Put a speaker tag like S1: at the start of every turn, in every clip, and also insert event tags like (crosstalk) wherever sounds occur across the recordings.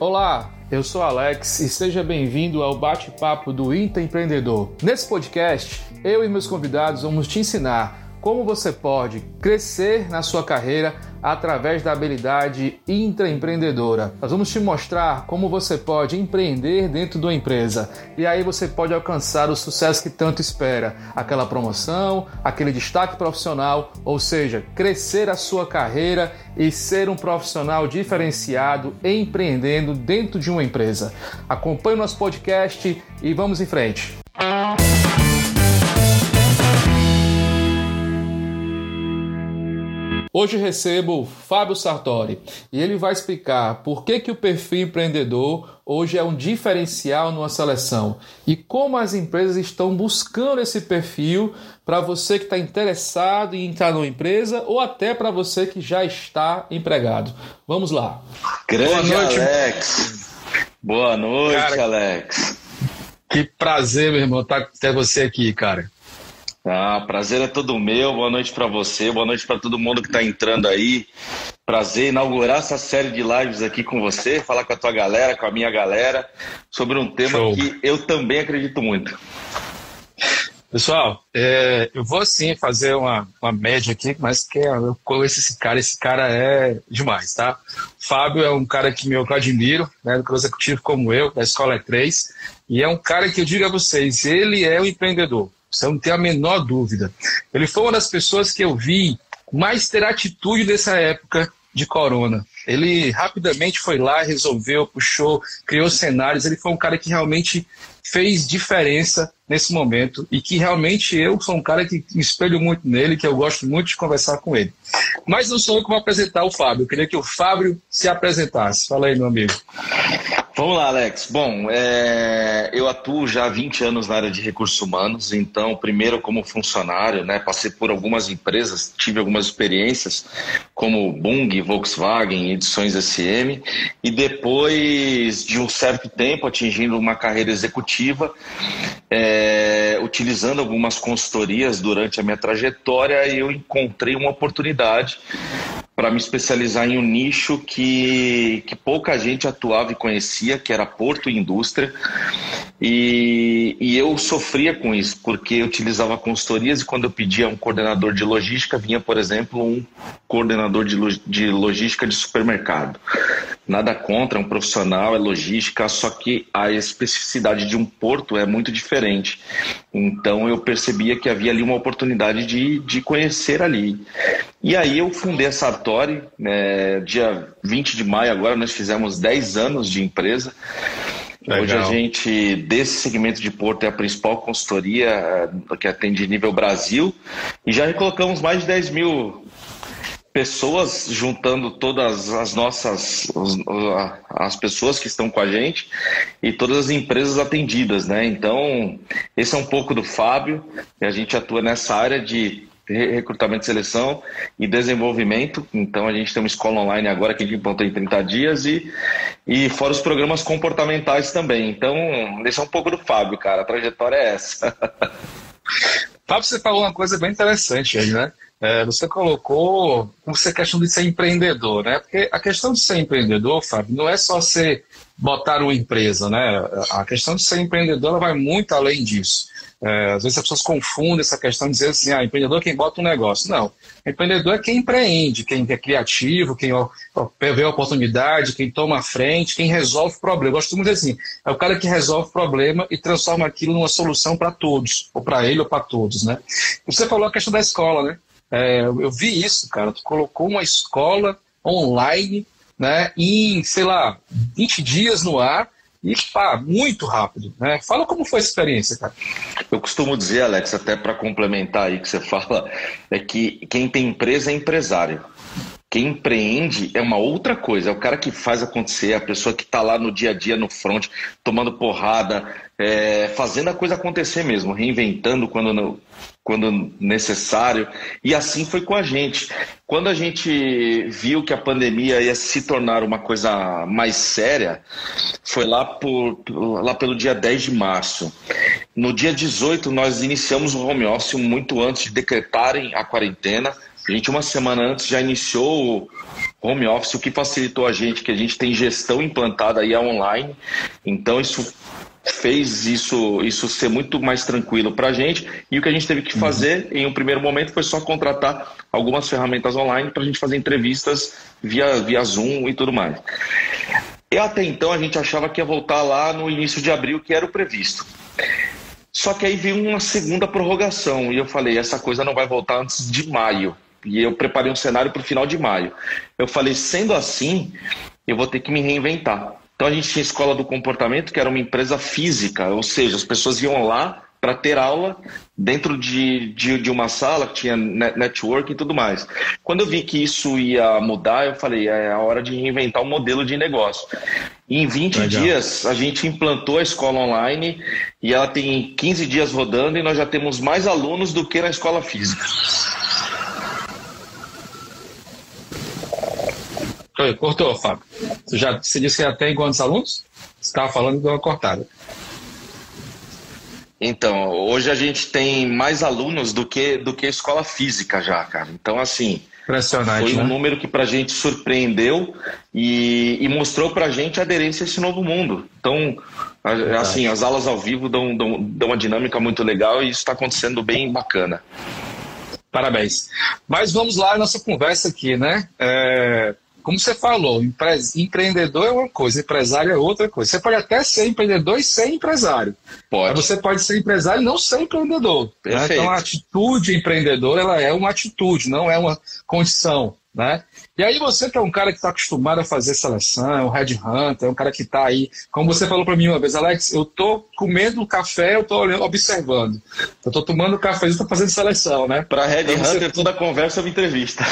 S1: Olá, eu sou Alex e seja bem-vindo ao bate-papo do Intraempreendedor. Nesse podcast, eu e meus convidados vamos te ensinar como você pode crescer na sua carreira através da habilidade intraempreendedora. Nós vamos te mostrar como você pode empreender dentro de uma empresa e aí você pode alcançar o sucesso que tanto espera, aquela promoção, aquele destaque profissional, ou seja, crescer a sua carreira e ser um profissional diferenciado empreendendo dentro de uma empresa. Acompanhe o nosso podcast e vamos em frente. Hoje recebo Fábio Sartori e ele vai explicar por que, que o perfil empreendedor hoje é um diferencial numa seleção e como as empresas estão buscando esse perfil para você que está interessado em entrar numa empresa ou até para você que já está empregado. Vamos lá.
S2: Grande Boa noite, Alex. Boa noite, cara, Alex.
S1: Que prazer, meu irmão, tá, ter você aqui, cara.
S2: Ah, prazer é todo meu. Boa noite para você, boa noite para todo mundo que está entrando aí. Prazer inaugurar essa série de lives aqui com você, falar com a tua galera, com a minha galera, sobre um tema Show. que eu também acredito muito.
S1: Pessoal, é, eu vou sim fazer uma, uma média aqui, mas que é, eu conheço esse cara, esse cara é demais, tá? Fábio é um cara que eu admiro, né, do executivo como eu, da Escola E3, e é um cara que eu digo a vocês, ele é um empreendedor. Você não tem a menor dúvida. Ele foi uma das pessoas que eu vi mais ter atitude nessa época de corona. Ele rapidamente foi lá, resolveu, puxou, criou cenários. Ele foi um cara que realmente fez diferença nesse momento e que realmente eu sou um cara que espelho muito nele, que eu gosto muito de conversar com ele. Mas não sou eu que vou apresentar o Fábio. Eu queria que o Fábio se apresentasse. Fala aí, meu amigo.
S2: Vamos lá, Alex. Bom, é... eu atuo já há 20 anos na área de recursos humanos, então, primeiro como funcionário, né, passei por algumas empresas, tive algumas experiências, como Bung, Volkswagen, Edições SM, e depois de um certo tempo atingindo uma carreira executiva, é... utilizando algumas consultorias durante a minha trajetória, eu encontrei uma oportunidade para me especializar em um nicho que, que pouca gente atuava e conhecia, que era porto e indústria. E, e eu sofria com isso, porque eu utilizava consultorias e quando eu pedia um coordenador de logística, vinha, por exemplo, um coordenador de, de logística de supermercado. Nada contra, um profissional, é logística, só que a especificidade de um porto é muito diferente. Então eu percebia que havia ali uma oportunidade de, de conhecer ali. E aí eu fundei a Sartori, né, dia 20 de maio agora nós fizemos 10 anos de empresa. Legal. Hoje a gente, desse segmento de porto, é a principal consultoria eh, que atende nível Brasil e já recolocamos mais de 10 mil pessoas, juntando todas as nossas, as pessoas que estão com a gente e todas as empresas atendidas, né? Então, esse é um pouco do Fábio, e a gente atua nessa área de recrutamento, seleção e desenvolvimento. Então a gente tem uma escola online agora que a gente implantou em 30 dias e, e fora os programas comportamentais também. Então, esse é um pouco do Fábio, cara. A trajetória é essa. (laughs)
S1: Fábio, você falou uma coisa bem interessante aí, né? É, você colocou você questão de ser empreendedor, né? Porque a questão de ser empreendedor, Fábio, não é só ser botar uma empresa, né? A questão de ser empreendedor ela vai muito além disso. É, às vezes as pessoas confundem essa questão de dizer assim, ah, empreendedor é quem bota um negócio. Não. Empreendedor é quem empreende, quem é criativo, quem vê a oportunidade, quem toma a frente, quem resolve o problema. Eu gosto muito de dizer assim, é o cara que resolve o problema e transforma aquilo numa solução para todos, ou para ele ou para todos, né? Você falou a questão da escola, né? É, eu vi isso, cara. Tu colocou uma escola online, né, em, sei lá, 20 dias no ar e pá, muito rápido. Né? Fala como foi essa experiência, cara.
S2: Eu costumo dizer, Alex, até para complementar aí que você (laughs) fala, é que quem tem empresa é empresário. Quem empreende é uma outra coisa, é o cara que faz acontecer, é a pessoa que está lá no dia a dia, no front, tomando porrada, é, fazendo a coisa acontecer mesmo, reinventando quando, quando necessário. E assim foi com a gente. Quando a gente viu que a pandemia ia se tornar uma coisa mais séria, foi lá, por, lá pelo dia 10 de março. No dia 18, nós iniciamos o home office muito antes de decretarem a quarentena A gente, uma semana antes, já iniciou o home office, o que facilitou a gente, que a gente tem gestão implantada aí online. Então, isso fez isso, isso ser muito mais tranquilo para a gente. E o que a gente teve que uhum. fazer uhum. em um primeiro momento foi só contratar algumas ferramentas online para a gente fazer entrevistas via, via Zoom e tudo mais. E até então a gente achava que ia voltar lá no início de abril, que era o previsto. Só que aí veio uma segunda prorrogação e eu falei: essa coisa não vai voltar antes de maio. E eu preparei um cenário para o final de maio. Eu falei: sendo assim, eu vou ter que me reinventar. Então a gente tinha a Escola do Comportamento, que era uma empresa física, ou seja, as pessoas iam lá para ter aula dentro de, de, de, uma sala que tinha network e tudo mais. Quando eu vi que isso ia mudar, eu falei, é a hora de reinventar um modelo de negócio. E em 20 Legal. dias, a gente implantou a escola online e ela tem 15 dias rodando e nós já temos mais alunos do que na escola física.
S1: Cortou, Fábio. Você, já, você disse que já tem quantos alunos? Você estava falando de uma cortada.
S2: Então, hoje a gente tem mais alunos do que, do que escola física já, cara. Então, assim,
S1: Impressionante,
S2: foi
S1: um
S2: né? número que para a gente surpreendeu e, e mostrou para a gente a aderência a esse novo mundo. Então, assim, as aulas ao vivo dão, dão, dão uma dinâmica muito legal e isso está acontecendo bem bacana.
S1: Parabéns. Mas vamos lá, nossa conversa aqui, né? É, como você falou, empre... empreendedor é uma coisa, empresário é outra coisa. Você pode até ser empreendedor e ser empresário. Pode. Mas você pode ser empresário e não ser empreendedor. Né? Então a atitude empreendedora ela é uma atitude, não é uma condição. Né? E aí você que é um cara que está acostumado a fazer seleção, é um headhunter, é um cara que está aí, como você falou para mim uma vez, Alex, eu estou comendo café, eu estou observando. Eu estou tomando café, eu estou fazendo seleção, né?
S2: Para headhunter, então, você... toda conversa é uma entrevista.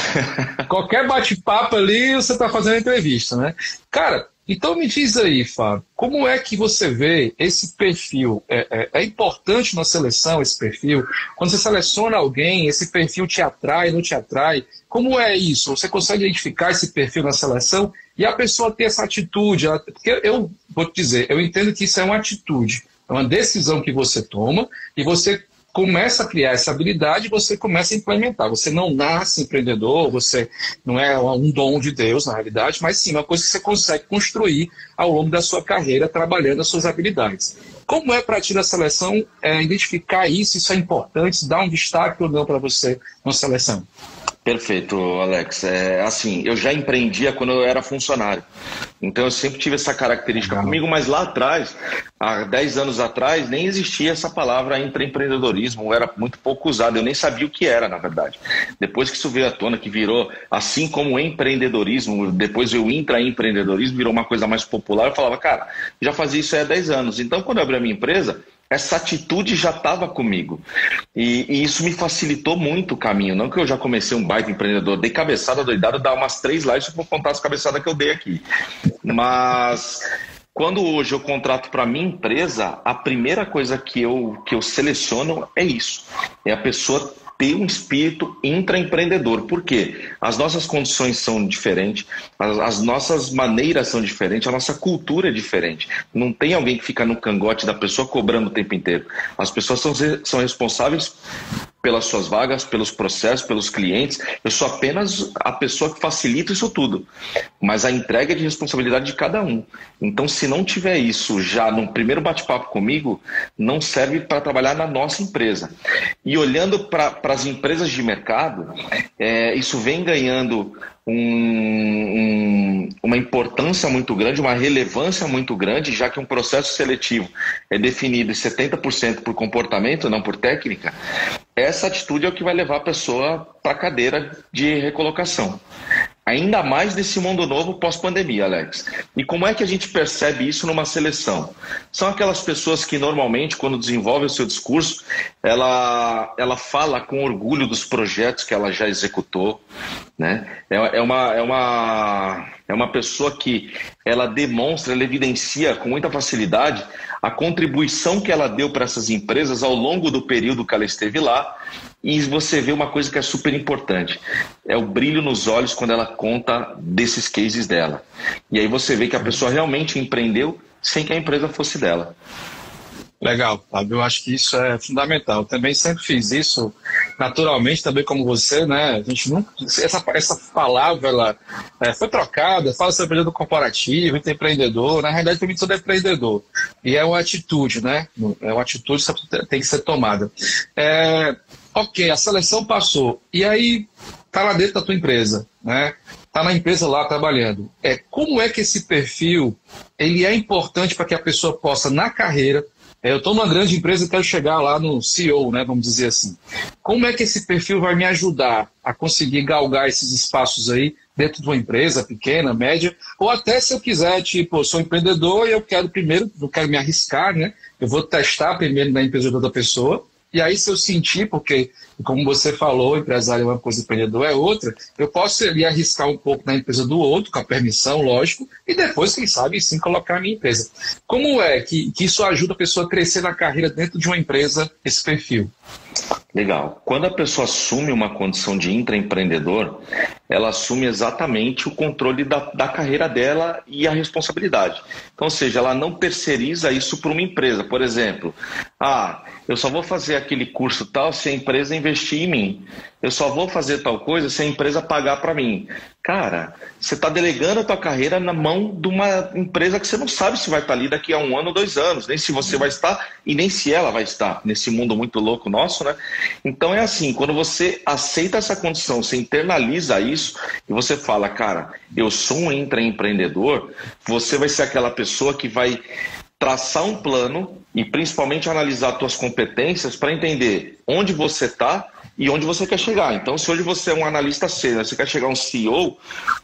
S1: Qualquer bate-papo ali, você está fazendo entrevista, né? Cara, então me diz aí, Fábio, como é que você vê esse perfil? É, é, é, importante na seleção esse perfil? Quando você seleciona alguém, esse perfil te atrai, não te atrai? Como é isso? Você consegue identificar esse perfil na seleção e a pessoa ter essa atitude? Ela, porque eu vou te dizer, eu entendo que isso é uma atitude, é uma decisão que você toma e você começa a criar essa habilidade, você começa a implementar. Você não nasce empreendedor, você não é um dom de Deus, na realidade, mas sim uma coisa que você consegue construir ao longo da sua carreira, trabalhando as suas habilidades. Como é para ti da seleção é, identificar isso? Isso é importante? Dar um destaque ou não para você na seleção?
S2: Perfeito, Alex. É, assim, eu já empreendia quando eu era funcionário. Então eu sempre tive essa característica Legal. comigo, mas lá atrás, há 10 anos atrás, nem existia essa palavra empreendedorismo, era muito pouco usado, eu nem sabia o que era, na verdade. Depois que isso veio à tona, que virou, assim como empreendedorismo, depois o intraempreendedorismo virou uma coisa mais popular, eu falava, cara, já fazia isso há 10 anos. Então, quando eu abri a minha empresa, essa atitude já estava comigo. E, e, isso me facilitou muito o caminho. Não que eu já comecei um baita empreendedor, dei cabeçada doidada, dar umas três lives para contar as cabeçadas que eu dei aqui. Mas quando hoje eu contrato para minha empresa, a primeira coisa que eu, que eu seleciono é isso. É a pessoa ter um espírito intraempreendedor. Por quê? As nossas condições são diferentes, as, as, nossas maneiras são diferentes, a nossa cultura é diferente. Não tem alguém que fica no cangote da pessoa cobrando o tempo inteiro. As pessoas são, são responsáveis pelas suas vagas, pelos processos, pelos clientes. Eu sou apenas a pessoa que facilita isso tudo. Mas a entrega é de responsabilidade de cada um. Então, se não tiver isso já no primeiro bate-papo comigo, não serve para trabalhar na nossa empresa. E olhando para as empresas de mercado, é, isso vem ganhando um, um, uma importância muito grande, uma relevância muito grande, já que um processo seletivo é definido em 70% por comportamento, não por técnica, essa atitude é o que vai levar a pessoa para a cadeira de recolocação. Ainda mais nesse mundo novo pós-pandemia, Alex. E como é que a gente percebe isso numa seleção? São aquelas pessoas que normalmente, quando desenvolvem o seu discurso, ela, ela fala com orgulho dos projetos que ela já executou. Né? É, é, uma, é, uma, é uma pessoa que ela demonstra, ela evidencia com muita facilidade a contribuição que ela deu para essas empresas ao longo do período que ela esteve lá e você vê uma coisa que é super importante: é o brilho nos olhos quando ela conta desses cases dela. E aí você vê que a pessoa realmente empreendeu sem que a empresa fosse dela.
S1: Legal, Fábio. Eu acho que isso é fundamental. Eu também sempre fiz isso naturalmente, também como você, né? A gente não. Essa, essa palavra ela, é, foi trocada, fala sobre empreendedor corporativo, empreendedor. Na realidade, para mim, é empreendedor. E é uma atitude, né? É uma atitude que tem que ser tomada. É, ok, a seleção passou. E aí, tá lá dentro da tua empresa, né? Tá na empresa lá trabalhando. É como é que esse perfil ele é importante para que a pessoa possa na carreira é, eu estou numa grande empresa e quero chegar lá no CEO, né, vamos dizer assim. Como é que esse perfil vai me ajudar a conseguir galgar esses espaços aí dentro de uma empresa pequena, média, ou até se eu quiser, tipo, eu sou empreendedor e eu quero primeiro, não quero me arriscar, né? Eu vou testar primeiro na empresa da pessoa, e aí, se eu sentir, porque, como você falou, empresário é uma coisa, empreendedor é outra, eu posso ali arriscar um pouco na empresa do outro, com a permissão, lógico, e depois, quem sabe, sim colocar a minha empresa. Como é que, que isso ajuda a pessoa a crescer na carreira dentro de uma empresa, esse perfil?
S2: Legal. Quando a pessoa assume uma condição de intraempreendedor, ela assume exatamente o controle da, da carreira dela e a responsabilidade. Então, ou seja, ela não terceiriza isso para uma empresa. Por exemplo, ah, eu só vou fazer aquele curso tal se a empresa investir em mim. Eu só vou fazer tal coisa se a empresa pagar para mim. Cara, você está delegando a tua carreira na mão de uma empresa que você não sabe se vai estar tá ali daqui a um ano dois anos, nem se você vai estar e nem se ela vai estar nesse mundo muito louco nosso, né? Então é assim, quando você aceita essa condição, você internaliza isso e você fala, cara, eu sou um intraempreendedor, você vai ser aquela pessoa que vai traçar um plano e principalmente analisar suas competências para entender onde você está e onde você quer chegar. Então, se hoje você é um analista sênior, você quer chegar um CEO,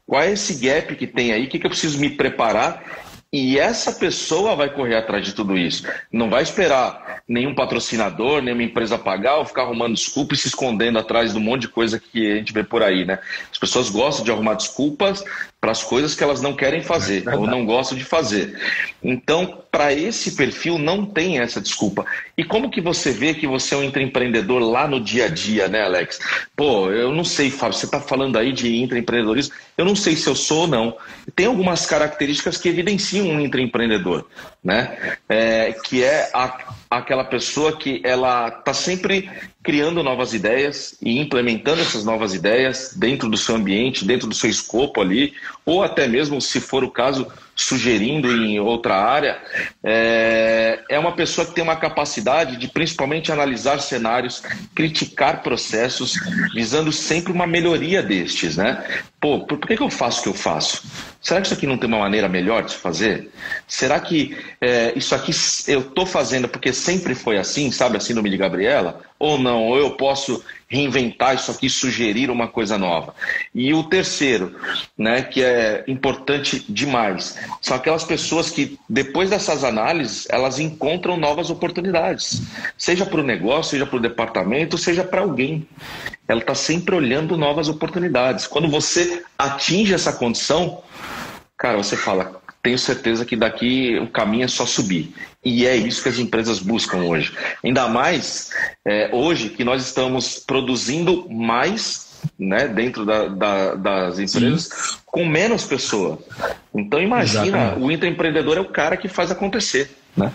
S2: qual é esse gap que tem aí? O que, que eu preciso me preparar? E essa pessoa vai correr atrás de tudo isso. Não vai esperar nenhum patrocinador, nenhuma empresa pagar ou ficar arrumando desculpas e se escondendo atrás de um monte de coisa que a gente vê por aí, né? As pessoas gostam de arrumar desculpas para as coisas que elas não querem fazer é ou não gostam de fazer. Então, para esse perfil não tem essa desculpa. E como que você vê que você é um intraempreendedor lá no dia a dia, né, Alex? Pô, eu não sei, Fábio, você está falando aí de intraempreendedorismo, eu não sei se eu sou ou não. Tem algumas características que evidenciam um intraempreendedor, né? É, que é a, aquela pessoa que ela está sempre criando novas ideias e implementando essas novas ideias dentro do seu ambiente, dentro do seu escopo ali, ou até mesmo, se for o caso, sugerindo em outra área, é, é uma pessoa que tem uma capacidade de principalmente analisar cenários, criticar processos, visando sempre uma melhoria destes, né? Pô, por que, que eu faço o que eu faço? Será que isso aqui não tem uma maneira melhor de se fazer? Será que é, isso aqui eu estou fazendo porque sempre foi assim, sabe, assim no de Gabriela? Ou não? Ou eu posso reinventar isso aqui, sugerir uma coisa nova. E o terceiro, né, que é importante demais, são aquelas pessoas que, depois dessas análises, elas encontram novas oportunidades, seja para o negócio, seja para o departamento, seja para alguém. Ela está sempre olhando novas oportunidades. Quando você atinge essa condição, cara, você fala, tenho certeza que daqui o caminho é só subir. E é isso que as empresas buscam hoje. Ainda mais é, hoje que nós estamos produzindo mais né, dentro da, da, das empresas Sim. com menos pessoas. Então imagina, Exatamente. o intraempreendedor é o cara que faz acontecer. Né?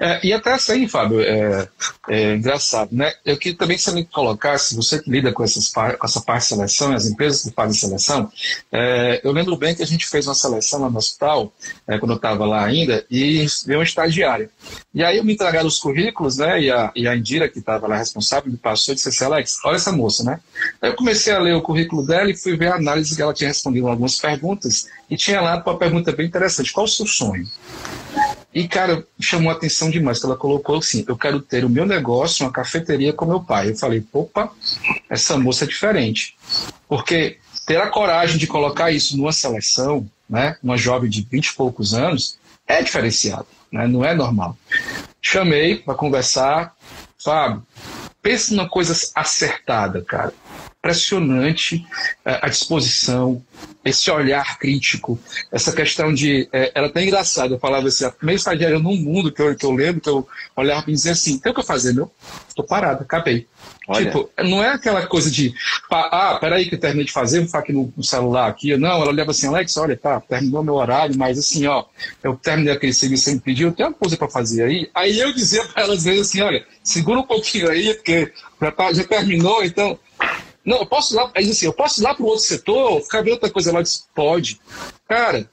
S1: É, e até assim, Fábio, é, é, engraçado, né? Eu queria também você me colocasse, você que lida com, essas, com essa parte de seleção, as empresas que fazem seleção, é, eu lembro bem que a gente fez uma seleção lá no hospital, é, quando eu estava lá ainda, e veio um estagiário. E aí eu me entregaram os currículos, né? E a, e a Indira, que estava lá responsável, me passou e disse assim, Alex, olha essa moça, né? Aí eu comecei a ler o currículo dela e fui ver a análise que ela tinha respondido algumas perguntas, e tinha lá uma pergunta bem interessante, qual o seu sonho? E, cara, chamou a atenção demais, que ela colocou assim, eu quero ter o meu negócio, uma cafeteria com meu pai. Eu falei, opa, essa moça é diferente. Porque ter a coragem de colocar isso numa seleção, né, uma jovem de 20 e poucos anos, é diferenciado, né, não é normal. Chamei para conversar, Fábio, pense numa coisa acertada, cara impressionante é, a disposição, esse olhar crítico, essa questão de. É, era até engraçado, eu falava assim, a primeira estagiária no mundo que eu, que eu lembro, que eu olhava e dizia assim: tem o que eu fazer, meu? Estou parado, acabei. Olha. Tipo, não é aquela coisa de, ah, peraí que eu terminei de fazer, vou ficar aqui no, no, celular aqui. Não, ela leva assim, Alex, olha, tá, terminou meu horário, mas assim, ó, eu terminei aquele serviço que você me pediu, eu tenho uma coisa para fazer aí. Aí eu dizia para ela às vezes assim, olha, segura um pouquinho aí, porque já, tá, já terminou, então... Não, eu posso ir lá, aí assim, eu posso ir lá para o outro setor, ficar vendo outra coisa lá, disse, pode. Cara,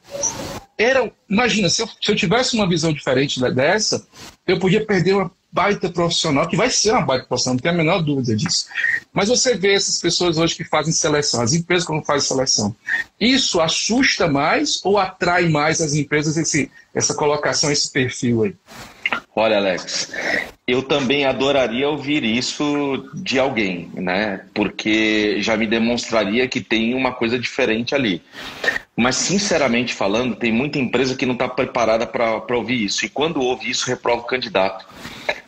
S1: era, imagina, se eu, se eu tivesse uma visão diferente dessa, eu podia perder uma baita profissional, que vai ser uma baita profissional, não tenho a menor dúvida disso. Mas você vê essas pessoas hoje que fazem seleção, as empresas que não fazem seleção. Isso assusta mais ou atrai mais as empresas esse, essa colocação, esse perfil aí?
S2: Olha, Alex, eu também adoraria ouvir isso de alguém, né? Porque já me demonstraria que tem uma coisa diferente ali. Mas, sinceramente falando, tem muita empresa que não está preparada para ouvir isso. E quando ouve isso, reprova o candidato.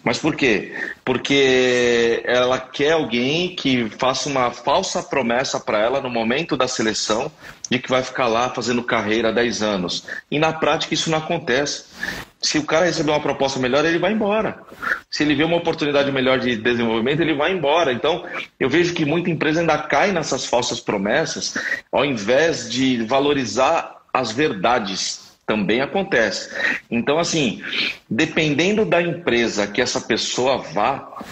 S2: Mas por quê? Porque ela quer alguém que faça uma falsa promessa para ela no momento da seleção de que vai ficar lá fazendo carreira há 10 anos. E na prática isso não acontece. Se o cara receber uma proposta melhor, ele vai embora. Se ele vê uma oportunidade melhor de desenvolvimento, ele vai embora. Então, eu vejo que muita empresa ainda cai nessas falsas promessas, ao invés de valorizar as verdades. Também acontece. Então, assim, dependendo da empresa que essa pessoa vá,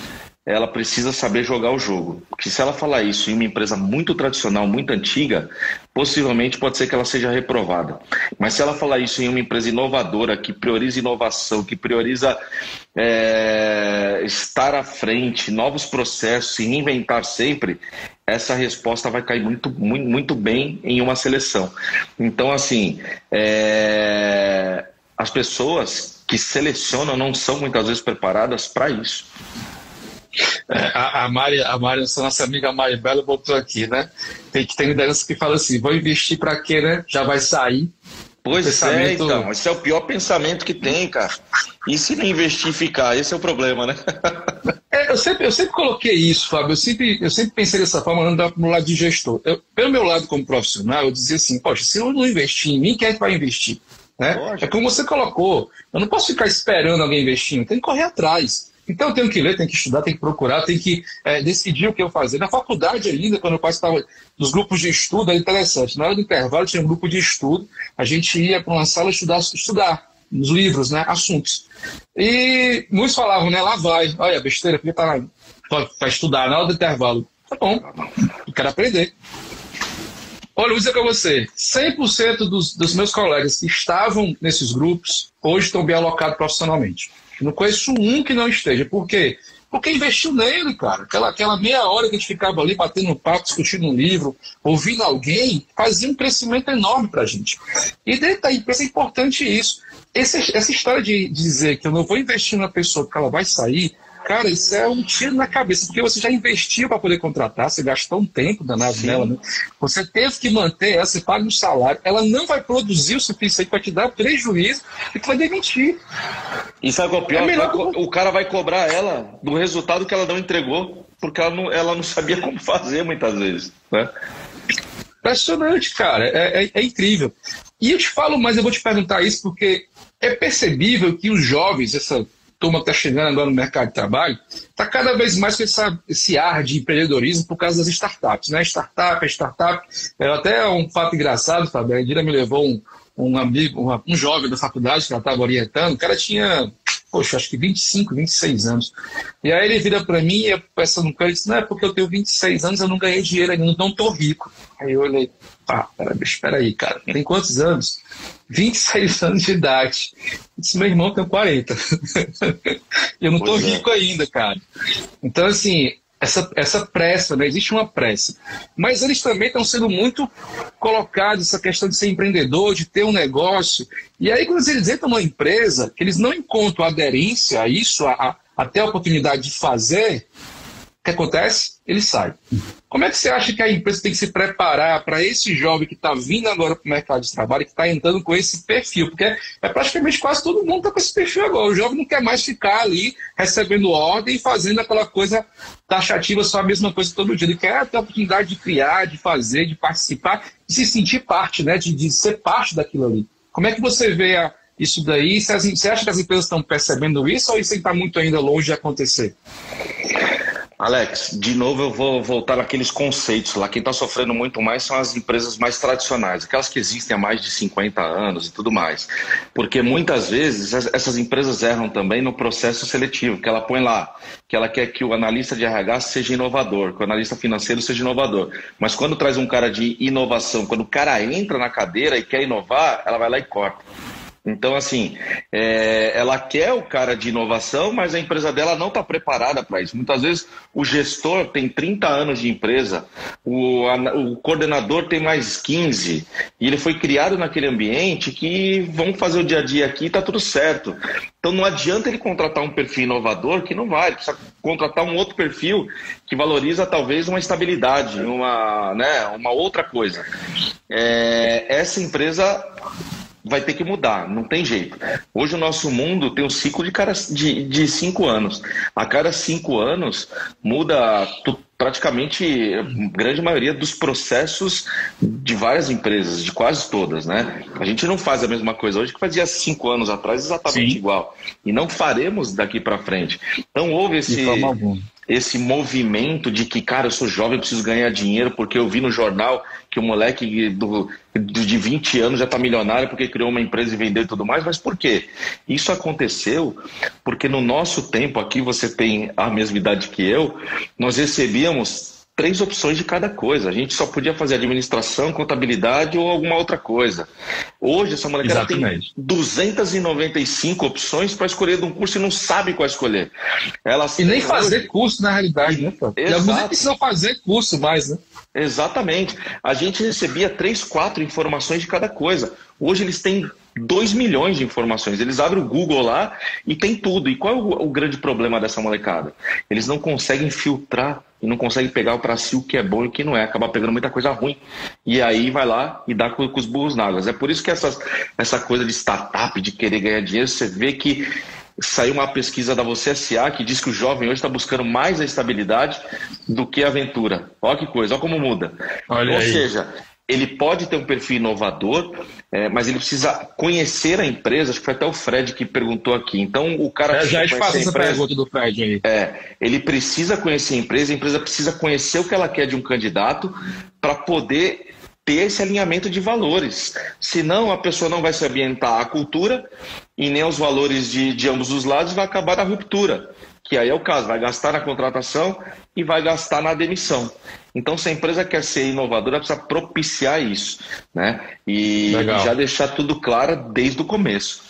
S2: ela precisa saber jogar o jogo. Porque se ela falar isso em uma empresa muito tradicional, muito antiga, possivelmente pode ser que ela seja reprovada. Mas se ela falar isso em uma empresa inovadora, que prioriza inovação, que prioriza é, estar à frente, novos processos, se reinventar sempre, essa resposta vai cair muito, muito, muito bem em uma seleção. Então, assim, é, as pessoas que selecionam não são muitas vezes preparadas para isso.
S1: É, a, a, Mari, a Mari, nossa amiga Mari Bela botou aqui, né? Tem que ter liderança que fala assim: vou investir para quê, né? Já vai sair.
S2: Pois é, pensamento... é, então. Esse é o pior pensamento que tem, cara. E se não investir e ficar? Esse é o problema, né? (laughs)
S1: é, eu, sempre, eu sempre coloquei isso, Fábio. Eu sempre, eu sempre pensei dessa forma, no lado de gestor. Eu, pelo meu lado como profissional, eu dizia assim: poxa, se eu não investir em mim, quem é que vai investir? Né? É como você colocou. Eu não posso ficar esperando alguém investindo, tem que correr atrás. Então eu tenho que ler, tenho que estudar, tenho que procurar, tenho que é, decidir o que eu fazer. Na faculdade ainda, quando eu participava dos grupos de estudo, era interessante. Na hora do intervalo tinha um grupo de estudo, a gente ia para uma sala estudar, estudar nos livros, né, assuntos. E muitos falavam, né, lá vai, olha, besteira, porque tá para estudar na hora do intervalo. Tá bom, eu quero aprender. Olha, vou dizer para você, 100% dos, dos meus colegas que estavam nesses grupos hoje estão bem alocados profissionalmente. Não conheço um que não esteja. Por quê? Porque investiu nele, cara. Aquela, aquela meia hora que a gente ficava ali batendo um papo, discutindo um livro, ouvindo alguém, fazia um crescimento enorme para a gente. E dentro da empresa é importante isso. Esse, essa história de dizer que eu não vou investir na pessoa porque ela vai sair, Cara, isso é um tiro na cabeça, porque você já investiu para poder contratar, você gastou um tempo danado Sim. nela, né? Você teve que manter ela, você paga um salário, ela não vai produzir o suficiente para te dar prejuízo e tu vai demitir.
S2: E sabe qual é o pior? É melhor... O cara vai cobrar ela do resultado que ela não entregou, porque ela não, ela não sabia (laughs) como fazer muitas vezes, né?
S1: Impressionante, cara. É, é, é, incrível. E eu te falo, mas eu vou te perguntar isso porque é percebível que os jovens, essa turma está chegando agora no mercado de trabalho, está cada vez mais com essa, esse ar de empreendedorismo por causa das startups. Né? Startup, é startup. É até um fato engraçado, Fábio. A Indira me levou um, um amigo, um, um jovem da faculdade que ela estava orientando. O cara tinha, poxa, acho que 25, 26 anos. E aí ele vira para mim e eu peço no cara e disse: Não, é porque eu tenho 26 anos, eu não ganhei dinheiro ainda, não estou rico. Aí eu olhei, pá, espera aí, cara, tem quantos anos? 26 (laughs) anos de idade. Disse, meu irmão tem 40. (laughs) eu não tô pois é. rico ainda, cara. Então, assim, essa, essa pressa, né? Existe uma pressa. Mas eles também estão sendo muito colocados essa questão de ser empreendedor, de ter um negócio. E aí, quando eles entram numa empresa, que eles não encontram aderência a isso, a, até a oportunidade de fazer, o que acontece? Ele sai. Como é que você acha que a empresa tem que se preparar para esse jovem que está vindo agora para o mercado de trabalho, que está entrando com esse perfil? Porque é praticamente quase todo mundo está com esse perfil agora. O jovem não quer mais ficar ali recebendo ordem e fazendo aquela coisa taxativa, só a mesma coisa todo dia. Ele quer ter a oportunidade de criar, de fazer, de participar, de se sentir parte, né? de, de ser parte daquilo ali. Como é que você vê a, isso daí? Você acha que as empresas estão percebendo isso ou isso está muito ainda longe de acontecer?
S2: Alex, de novo eu vou voltar naqueles conceitos lá. Quem está sofrendo muito mais são as empresas mais tradicionais, aquelas que existem há mais de 50 anos e tudo mais. Porque muitas vezes essas empresas erram também no processo seletivo, que ela põe lá, que ela quer que o analista de RH seja inovador, que o analista financeiro seja inovador. Mas quando traz um cara de inovação, quando o cara entra na cadeira e quer inovar, ela vai lá e corta. Então, assim, é, ela quer o cara de inovação, mas a empresa dela não está preparada para isso. Muitas vezes o gestor tem 30 anos de empresa, o, a, o coordenador tem mais 15, e ele foi criado naquele ambiente que vamos fazer o dia a dia aqui e está tudo certo. Então não adianta ele contratar um perfil inovador que não vai, precisa contratar um outro perfil que valoriza talvez uma estabilidade, uma, né, uma outra coisa. É, essa empresa vai ter que mudar, não tem jeito. Hoje o nosso mundo tem um ciclo de, cara, de, de cinco anos. A cada cinco anos muda praticamente a grande maioria dos processos de várias empresas, de quase todas, né? A gente não faz a mesma coisa hoje que fazia cinco anos atrás exatamente Sim. igual. E não faremos daqui para frente. Então houve esse, esse movimento de que, cara, eu sou jovem, preciso ganhar dinheiro, porque eu vi no jornal que o moleque do, de 20 anos já está milionário porque criou uma empresa e vendeu e tudo mais. Mas por quê? Isso aconteceu porque no nosso tempo, aqui você tem a mesma idade que eu, nós recebíamos três opções de cada coisa. A gente só podia fazer administração, contabilidade ou alguma outra coisa. Hoje, essa molecada tem 295 opções para escolher de um curso e não sabe qual escolher.
S1: Elas e nem fazer hoje... curso, na realidade, né? Pô? E alguns nem precisam fazer curso mais, né?
S2: Exatamente. A gente recebia três, quatro informações de cada coisa. Hoje eles têm 2 milhões de informações. Eles abrem o Google lá e tem tudo. E qual é o, o grande problema dessa molecada? Eles não conseguem filtrar e não conseguem pegar para si o que é bom e o que não é. Acaba pegando muita coisa ruim. E aí vai lá e dá com, com os burros na água. É por isso que essas, essa coisa de startup, de querer ganhar dinheiro, você vê que saiu uma pesquisa da Você SA que diz que o jovem hoje está buscando mais a estabilidade do que a aventura. Olha que coisa, olha como muda. Olha Ou aí. seja, ele pode ter um perfil inovador, é, mas ele precisa conhecer a empresa. Acho que foi até o Fred que perguntou aqui. Então, o cara.
S1: É, já te faço essa pergunta do Fred aí.
S2: É, ele precisa conhecer a empresa, a empresa precisa conhecer o que ela quer de um candidato para poder ter esse alinhamento de valores. Senão, a pessoa não vai se ambientar à cultura e nem aos valores de, de ambos os lados, vai acabar na ruptura que aí é o caso, vai gastar na contratação e vai gastar na demissão. Então, se a empresa quer ser inovadora, precisa propiciar isso, né? E, e já deixar tudo claro desde o começo.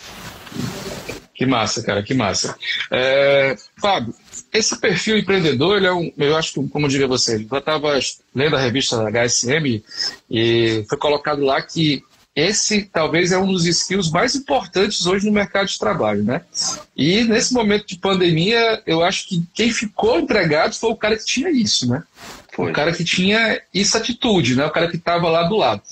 S1: Que massa, cara, que massa. É, Fábio, esse perfil empreendedor, ele é um, eu acho que, como eu diria você, eu estava lendo a revista HSM e foi colocado lá que esse talvez é um dos skills mais importantes hoje no mercado de trabalho, né? E nesse momento de pandemia, eu acho que quem ficou empregado foi o cara que tinha isso, né? Foi. O cara que tinha essa atitude, né? O cara que estava lá do lado.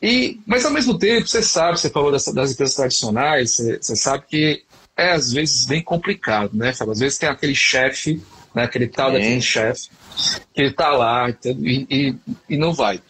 S1: E, mas ao mesmo tempo, você sabe, você falou das, das empresas tradicionais, você, você, sabe que é às vezes bem complicado, né? Às vezes tem aquele chefe, né? aquele tal é. daquele chefe, que ele está lá e, e, e não vai.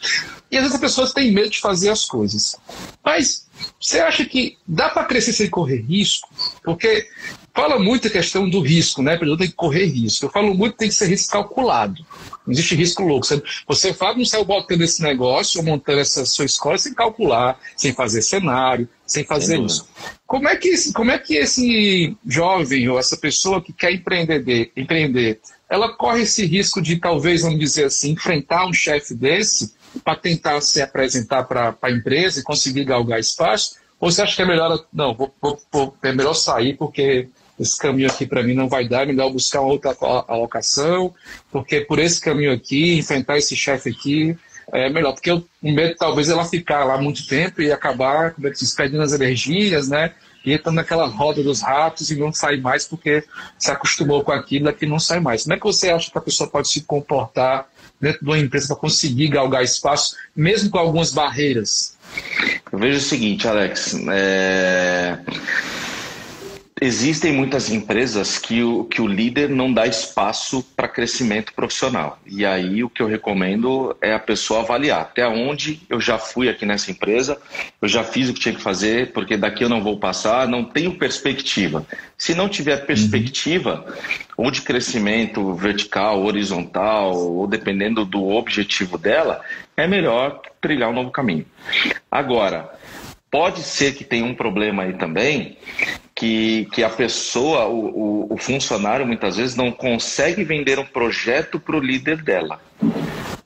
S1: E às vezes as pessoas têm medo de fazer as coisas. Mas você acha que dá para crescer sem correr risco? Porque fala muito a questão do risco, né? A tem que correr risco. Eu falo muito que tem que ser risco calculado. Não existe risco louco. Você, você Fábio, não saiu botando esse negócio ou montando essa sua escola sem calcular, sem fazer cenário, sem fazer isso. Como é, que, como é que esse jovem ou essa pessoa que quer empreender, empreender ela corre esse risco de talvez, vamos dizer assim, enfrentar um chefe desse para tentar se apresentar para a empresa e conseguir galgar espaço? Ou você acha que é melhor, não, vou, vou, é melhor sair porque esse caminho aqui para mim não vai dar, é melhor buscar uma outra alocação, porque por esse caminho aqui, enfrentar esse chefe aqui, é melhor, porque o medo talvez ela ficar lá muito tempo e acabar, como é que se perdendo as energias, né? E entrando naquela roda dos ratos e não sai mais porque se acostumou com aquilo daqui não sai mais. Como é que você acha que a pessoa pode se comportar dentro de uma empresa para conseguir galgar espaço, mesmo com algumas barreiras?
S2: Eu vejo o seguinte, Alex. É Existem muitas empresas que o, que o líder não dá espaço para crescimento profissional. E aí o que eu recomendo é a pessoa avaliar até onde eu já fui aqui nessa empresa, eu já fiz o que tinha que fazer, porque daqui eu não vou passar, não tenho perspectiva. Se não tiver perspectiva, ou de crescimento vertical, horizontal, ou dependendo do objetivo dela, é melhor trilhar um novo caminho. Agora, pode ser que tenha um problema aí também, que, que a pessoa, o, o, o funcionário, muitas vezes não consegue vender um projeto para o líder dela.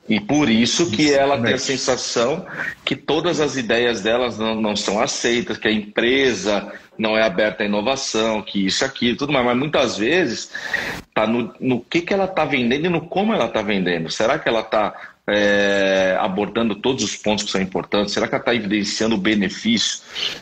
S2: E por isso que ela tem a sensação que todas as ideias delas não, não são aceitas, que a empresa não é aberta à inovação, que isso, aquilo, tudo mais. Mas muitas vezes tá no, no que, que ela está vendendo e no como ela está vendendo. Será que ela está é, abordando todos os pontos que são importantes? Será que ela está evidenciando o benefício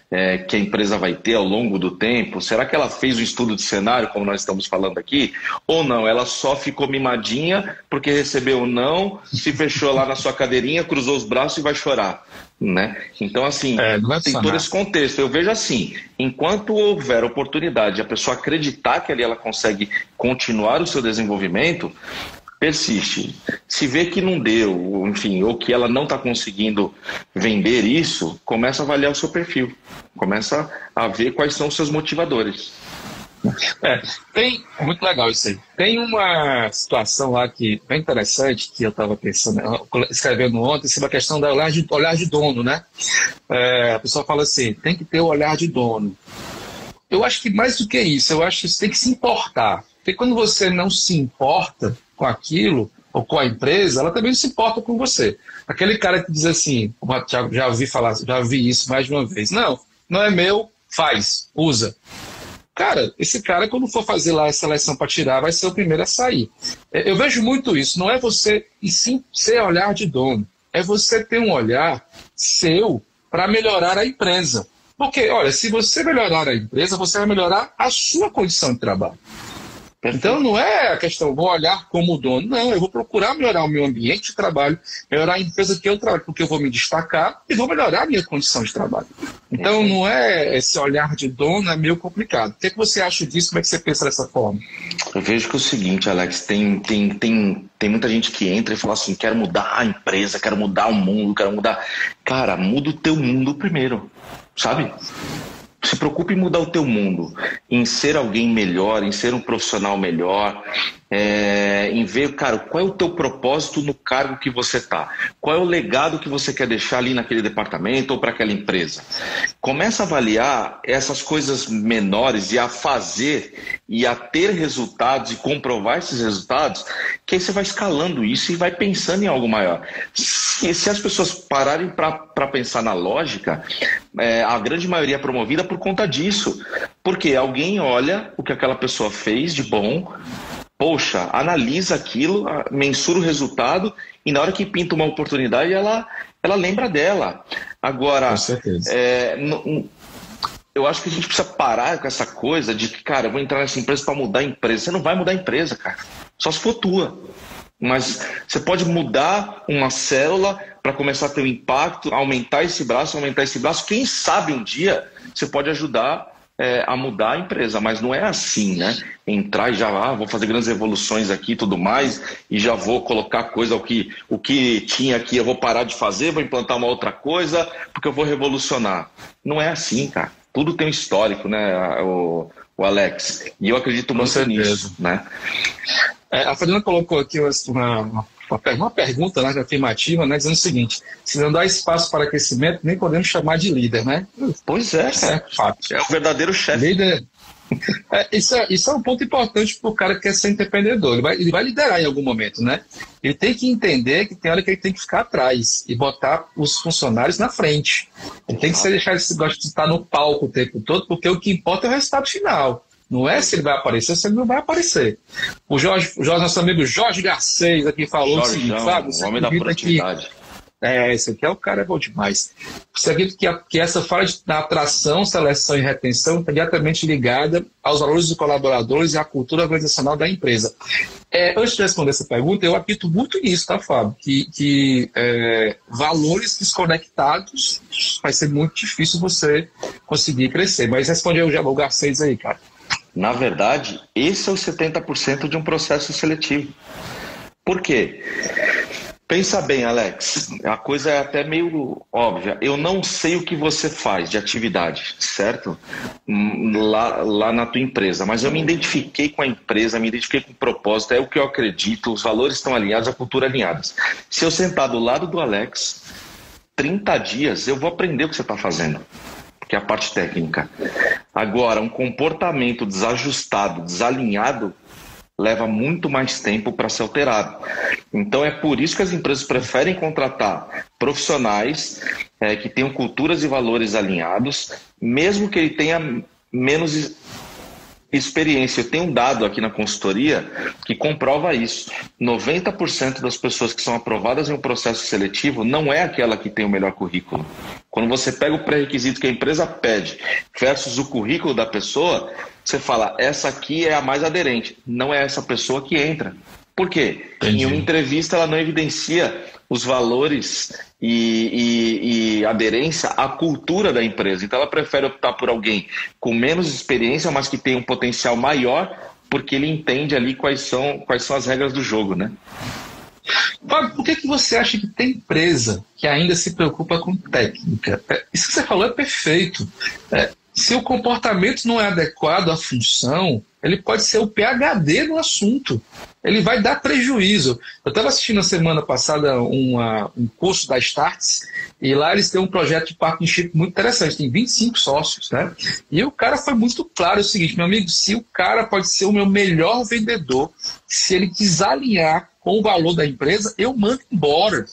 S2: é, que a empresa vai ter ao longo do tempo? Será que ela fez um estudo de cenário, como nós estamos falando aqui? Ou não? Ela só ficou mimadinha porque recebeu um não, se fechou lá na sua cadeirinha, cruzou os braços e vai chorar. Né? Então, assim, é, tem todo esse contexto. Eu vejo assim: enquanto houver oportunidade, a pessoa acreditar que ali ela consegue continuar o seu desenvolvimento, persiste. Se vê que não deu, enfim, ou que ela não está conseguindo vender isso, começa a avaliar o seu perfil, começa a ver quais são os seus motivadores.
S1: É, tem, muito legal isso aí. Tem uma situação lá que é interessante, que eu estava pensando, escrevendo ontem, sobre a questão da olhar de, olhar de dono, né? É, a pessoa fala assim, tem que ter o olhar de dono. Eu acho que mais do que isso, eu acho que você tem que se importar. Porque quando você não se importa, com aquilo, ou com a empresa, ela também se importa com você. Aquele cara que diz assim, já, já ouvi falar, já vi isso mais de uma vez. Não, não é meu, faz, usa. Cara, esse cara, quando for fazer lá a seleção para tirar, vai ser o primeiro a sair. É, eu vejo muito isso. Não é você, e sim ser olhar de dono. É você ter um olhar seu para melhorar a empresa. Porque, olha, se você melhorar a empresa, você vai melhorar a sua condição de trabalho. Então não é a questão, vou olhar como dono, não, eu vou procurar melhorar o meu ambiente de trabalho, melhorar a empresa que eu trabalho, porque eu vou me destacar e vou melhorar a minha condição de trabalho. Então não é esse olhar de dono, é meio complicado. O que, é que você acha disso? Como é que você pensa dessa forma?
S2: Eu vejo que é o seguinte, Alex, tem, tem, tem, tem muita gente que entra e fala assim, quero mudar a empresa, quero mudar o mundo, quero mudar. Cara, muda o teu mundo primeiro, sabe? Se preocupe em mudar o teu mundo, em ser alguém melhor, em ser um profissional melhor, é, em ver, cara, qual é o teu propósito no cargo que você está, qual é o legado que você quer deixar ali naquele departamento ou para aquela empresa. Começa a avaliar essas coisas menores e a fazer e a ter resultados e comprovar esses resultados, que aí você vai escalando isso e vai pensando em algo maior. Se, se as pessoas pararem para pensar na lógica, é, a grande maioria é promovida por conta disso, porque alguém olha o que aquela pessoa fez de bom poxa, analisa aquilo, mensura o resultado e na hora que pinta uma oportunidade, ela, ela lembra dela. Agora, é, eu acho que a gente precisa parar com essa coisa de que, cara, eu vou entrar nessa empresa para mudar a empresa. Você não vai mudar a empresa, cara. Só se for tua. Mas você pode mudar uma célula para começar a ter um impacto, aumentar esse braço, aumentar esse braço. Quem sabe um dia você pode ajudar é, a mudar a empresa, mas não é assim, né? Entrar e já ah, vou fazer grandes revoluções aqui e tudo mais, e já vou colocar coisa o que, o que tinha aqui, eu vou parar de fazer, vou implantar uma outra coisa, porque eu vou revolucionar. Não é assim, cara. Tudo tem um histórico, né, o, o Alex? E eu acredito muito nisso, né?
S1: É, a Fernanda colocou aqui uma, uma pergunta né, afirmativa, né, dizendo o seguinte: se não dá espaço para aquecimento, nem podemos chamar de líder, né?
S2: Pois é, é, fato. é o verdadeiro chefe. Líder. (laughs)
S1: É, isso, é, isso é um ponto importante para o cara que quer ser empreendedor. Ele vai, ele vai liderar em algum momento, né? Ele tem que entender que tem hora que ele tem que ficar atrás e botar os funcionários na frente. Ele tem que se deixar esse gosto de estar no palco o tempo todo, porque o que importa é o resultado final. Não é se ele vai aparecer, se ele não vai aparecer. O Jorge, o Jorge nosso amigo Jorge Garcês aqui falou Jorge, o seguinte, sabe?
S2: O homem da produtividade.
S1: Que, é, esse aqui é o cara, é bom demais. Você acredita que, a, que essa fala de, da atração, seleção e retenção está diretamente ligada aos valores dos colaboradores e à cultura organizacional da empresa. É, antes de responder essa pergunta, eu acredito muito nisso, tá, Fábio? Que, que é, valores desconectados vai ser muito difícil você conseguir crescer. Mas respondeu já o Garcês aí, cara.
S2: Na verdade, esse é o 70% de um processo seletivo. Por quê? Pensa bem, Alex. A coisa é até meio óbvia. Eu não sei o que você faz de atividade, certo? Lá, lá na tua empresa, mas eu me identifiquei com a empresa, me identifiquei com o propósito, é o que eu acredito, os valores estão alinhados, a cultura alinhadas. Se eu sentar do lado do Alex, 30 dias, eu vou aprender o que você está fazendo, que é a parte técnica. Agora, um comportamento desajustado, desalinhado, leva muito mais tempo para ser alterado. Então é por isso que as empresas preferem contratar profissionais é, que tenham culturas e valores alinhados, mesmo que ele tenha menos experiência. Eu tenho um dado aqui na consultoria que comprova isso. 90% das pessoas que são aprovadas em um processo seletivo não é aquela que tem o melhor currículo. Quando você pega o pré-requisito que a empresa pede versus o currículo da pessoa, você fala, essa aqui é a mais aderente. Não é essa pessoa que entra. Por quê? Entendi. Em uma entrevista ela não evidencia os valores e, e, e, aderência à cultura da empresa. Então ela prefere optar por alguém com menos experiência, mas que tem um potencial maior, porque ele entende ali quais são, quais são as regras do jogo, né?
S1: Fábio, por que, que você acha que tem empresa que ainda se preocupa com técnica? É, isso que você falou é perfeito. É, se o comportamento não é adequado à função, ele pode ser o PHD no assunto. Ele vai dar prejuízo. Eu estava assistindo a semana passada uma, um curso da Starts e lá eles têm um projeto de partnership muito interessante. Tem 25 sócios, né? E o cara foi muito claro o seguinte, meu amigo, se o cara pode ser o meu melhor vendedor, se ele desalinhar com o valor da empresa, eu mando embora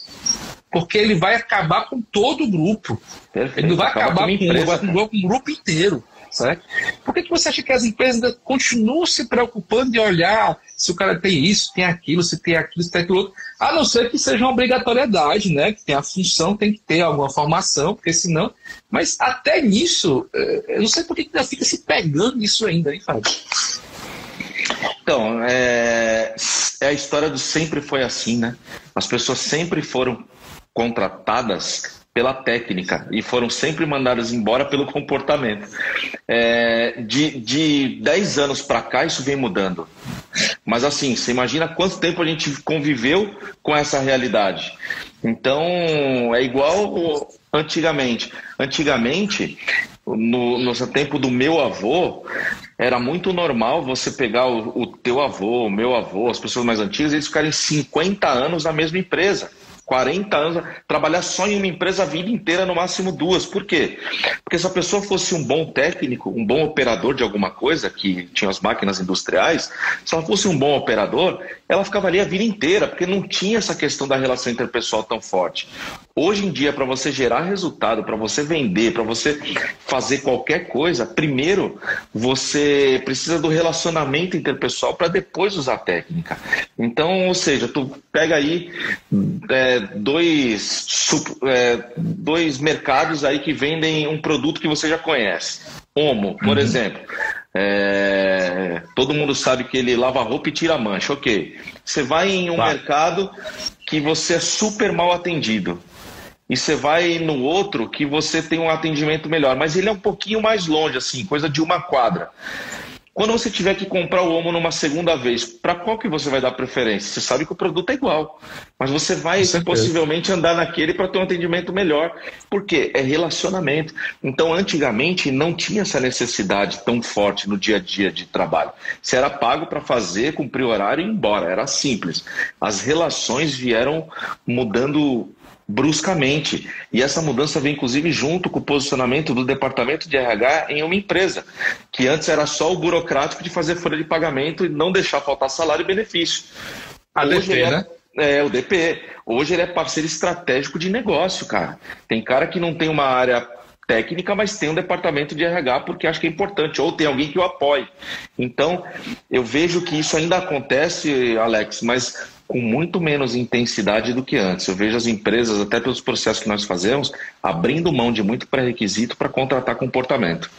S1: porque ele vai acabar com todo o grupo. Perfeito. Ele não vai acabar com, com, com, o grupo inteiro. Certo? Por que, que você acha que as empresas continuam se preocupando de olhar se o cara tem isso, tem aquilo, se tem aquilo, se tem aquilo outro? A não ser que seja uma obrigatoriedade, né? Que tem a função, tem que ter alguma formação, porque senão. Mas até nisso, eh, eu não sei por que ainda fica se pegando nisso ainda, hein, Fábio?
S2: Então, é, é a história do sempre foi assim, né? As pessoas sempre foram contratadas pela técnica e foram sempre mandadas embora pelo comportamento. É, de, de 10 anos para cá, isso vem mudando. Mas assim, você imagina quanto tempo a gente conviveu com essa realidade. Então, é igual antigamente. Antigamente, no, no tempo do meu avô, era muito normal você pegar o, o teu avô, o meu avô, as pessoas mais antigas, eles ficarem 50 anos na mesma empresa. 40 anos, trabalhar só em uma empresa a vida inteira, no máximo duas. Por quê? Porque se a pessoa fosse um bom técnico, um bom operador de alguma coisa, que tinha as máquinas industriais, se ela fosse um bom operador, ela ficava ali a vida inteira, porque não tinha essa questão da relação interpessoal tão forte. Hoje em dia, para você gerar resultado, para você vender, para você fazer qualquer coisa, primeiro você precisa do relacionamento interpessoal para depois usar a técnica. Então, ou seja, tu pega aí é, dois, é, dois mercados aí que vendem um produto que você já conhece. Omo, por uhum. exemplo. É, todo mundo sabe que ele lava roupa e tira mancha, ok. Você vai em um tá. mercado que você é super mal atendido. E você vai no outro que você tem um atendimento melhor, mas ele é um pouquinho mais longe, assim, coisa de uma quadra. Quando você tiver que comprar o Omo numa segunda vez, para qual que você vai dar preferência? Você sabe que o produto é igual, mas você vai possivelmente andar naquele para ter um atendimento melhor. Por quê? É relacionamento. Então, antigamente não tinha essa necessidade tão forte no dia a dia de trabalho. Você era pago para fazer, cumprir o horário e ir embora. Era simples. As relações vieram mudando bruscamente. E essa mudança vem inclusive junto com o posicionamento do departamento de RH em uma empresa, que antes era só o burocrático de fazer folha de pagamento e não deixar faltar salário e benefício.
S1: A Hoje DP, é, né?
S2: É, o DP. Hoje ele é parceiro estratégico de negócio, cara. Tem cara que não tem uma área técnica, mas tem um departamento de RH porque acho que é importante, ou tem alguém que o apoie. Então, eu vejo que isso ainda acontece, Alex, mas com muito menos intensidade do que antes. Eu vejo as empresas, até pelos processos que nós fazemos, abrindo mão de muito pré-requisito para contratar comportamento.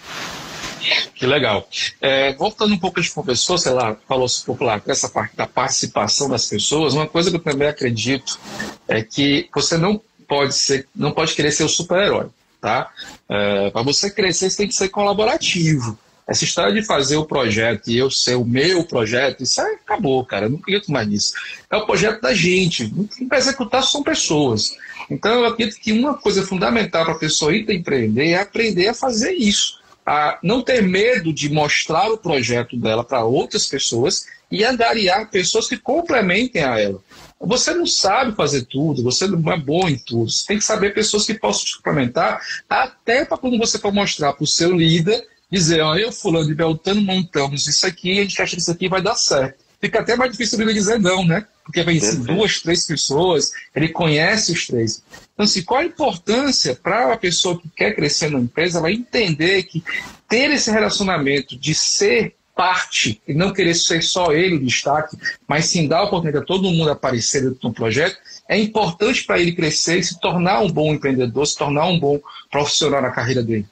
S1: Que legal. É, voltando um pouco, gente conversou, sei lá, falou um pouco lá, essa parte da participação das pessoas, uma coisa que eu também acredito é que você não pode ser, não pode querer ser o super-herói, tá? É, para você crescer, você tem que ser colaborativo. Essa história de fazer o projeto e eu ser o meu projeto, isso acabou, cara. Eu não acredito mais nisso. É o projeto da gente. Para executar são pessoas. Então, eu acredito que uma coisa fundamental para a pessoa ir empreender é aprender a fazer isso. A não ter medo de mostrar o projeto dela para outras pessoas e angariar pessoas que complementem a ela. Você não sabe fazer tudo, você não é bom em tudo. Você tem que saber pessoas que possam te complementar, até para quando você for mostrar para o seu líder, dizer, ó, eu, fulano de Beltano, montamos isso aqui, a gente acha que isso aqui vai dar certo. Fica até mais difícil ele dizer não, né? Porque vem assim, duas, três pessoas, ele conhece os três. Então, assim, qual a importância para a pessoa que quer crescer na empresa, ela entender que ter esse relacionamento de ser parte e não querer ser só ele o destaque, mas sim dar a oportunidade a todo mundo aparecer dentro do projeto, é importante para ele crescer e se tornar um bom empreendedor, se tornar um bom profissional na carreira dele.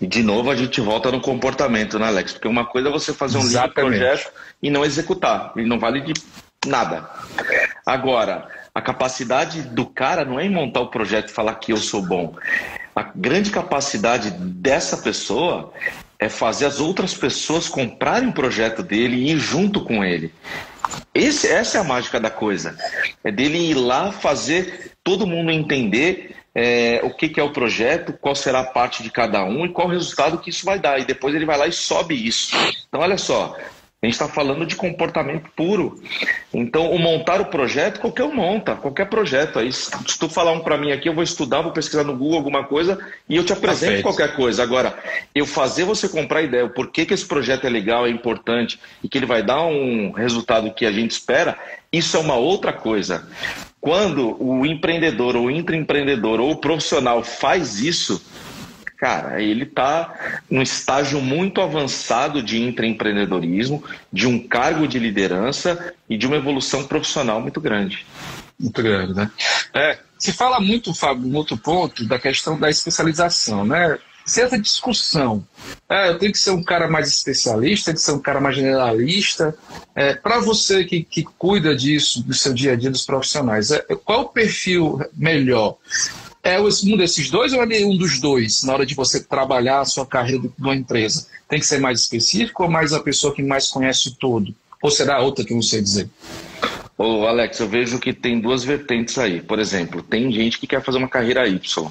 S2: E de novo a gente volta no comportamento, né, Alex? Porque uma coisa é você fazer um livro projeto e não executar, ele não vale de nada. Agora, a capacidade do cara não é em montar o projeto e falar que eu sou bom. A grande capacidade dessa pessoa é fazer as outras pessoas comprarem o projeto dele e ir junto com ele. Esse, essa é a mágica da coisa. É dele ir lá fazer todo mundo entender é, o que, que, é o projeto, qual será a parte de cada um e qual o resultado que isso vai dar. E depois ele vai lá e sobe isso. Então, olha só, a gente está falando de comportamento puro. Então, o montar o projeto, qualquer um monta, qualquer projeto. Aí, se tu falar um para mim aqui, eu vou estudar, vou pesquisar no Google alguma coisa e eu te apresento qualquer coisa. Agora, eu fazer você comprar ideia, o porquê que esse projeto é legal, é importante e que ele vai dar um resultado que a gente espera, isso é uma outra coisa. Quando o empreendedor, ou o intraempreendedor, ou o profissional faz isso, cara, ele está num estágio muito avançado de intraempreendedorismo, de um cargo de liderança e de uma evolução profissional muito grande.
S1: Muito grande, né? É, se fala muito, Fábio, no outro ponto, da questão da especialização, né? certa discussão. É, eu tenho que ser um cara mais especialista, tenho que ser um cara mais generalista. É, Para você que, que cuida disso, do seu dia a dia dos profissionais, é, qual o perfil melhor? É um desses dois ou é um dos dois na hora de você trabalhar a sua carreira de uma empresa? Tem que ser mais específico ou mais a pessoa que mais conhece todo? Ou será outra que eu não sei dizer?
S2: Ô Alex, eu vejo que tem duas vertentes aí. Por exemplo, tem gente que quer fazer uma carreira Y.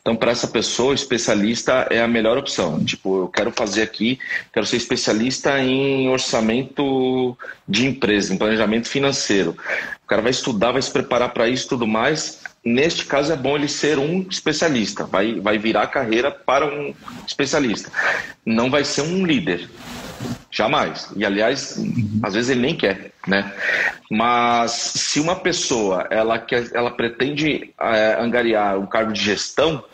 S2: Então, para essa pessoa, especialista é a melhor opção. Tipo, eu quero fazer aqui, quero ser especialista em orçamento de empresa, em planejamento financeiro. O cara vai estudar, vai se preparar para isso e tudo mais. Neste caso, é bom ele ser um especialista, vai, vai virar carreira para um especialista. Não vai ser um líder. Jamais. E, aliás, às vezes ele nem quer, né? Mas se uma pessoa ela, quer, ela pretende é, angariar um cargo de gestão,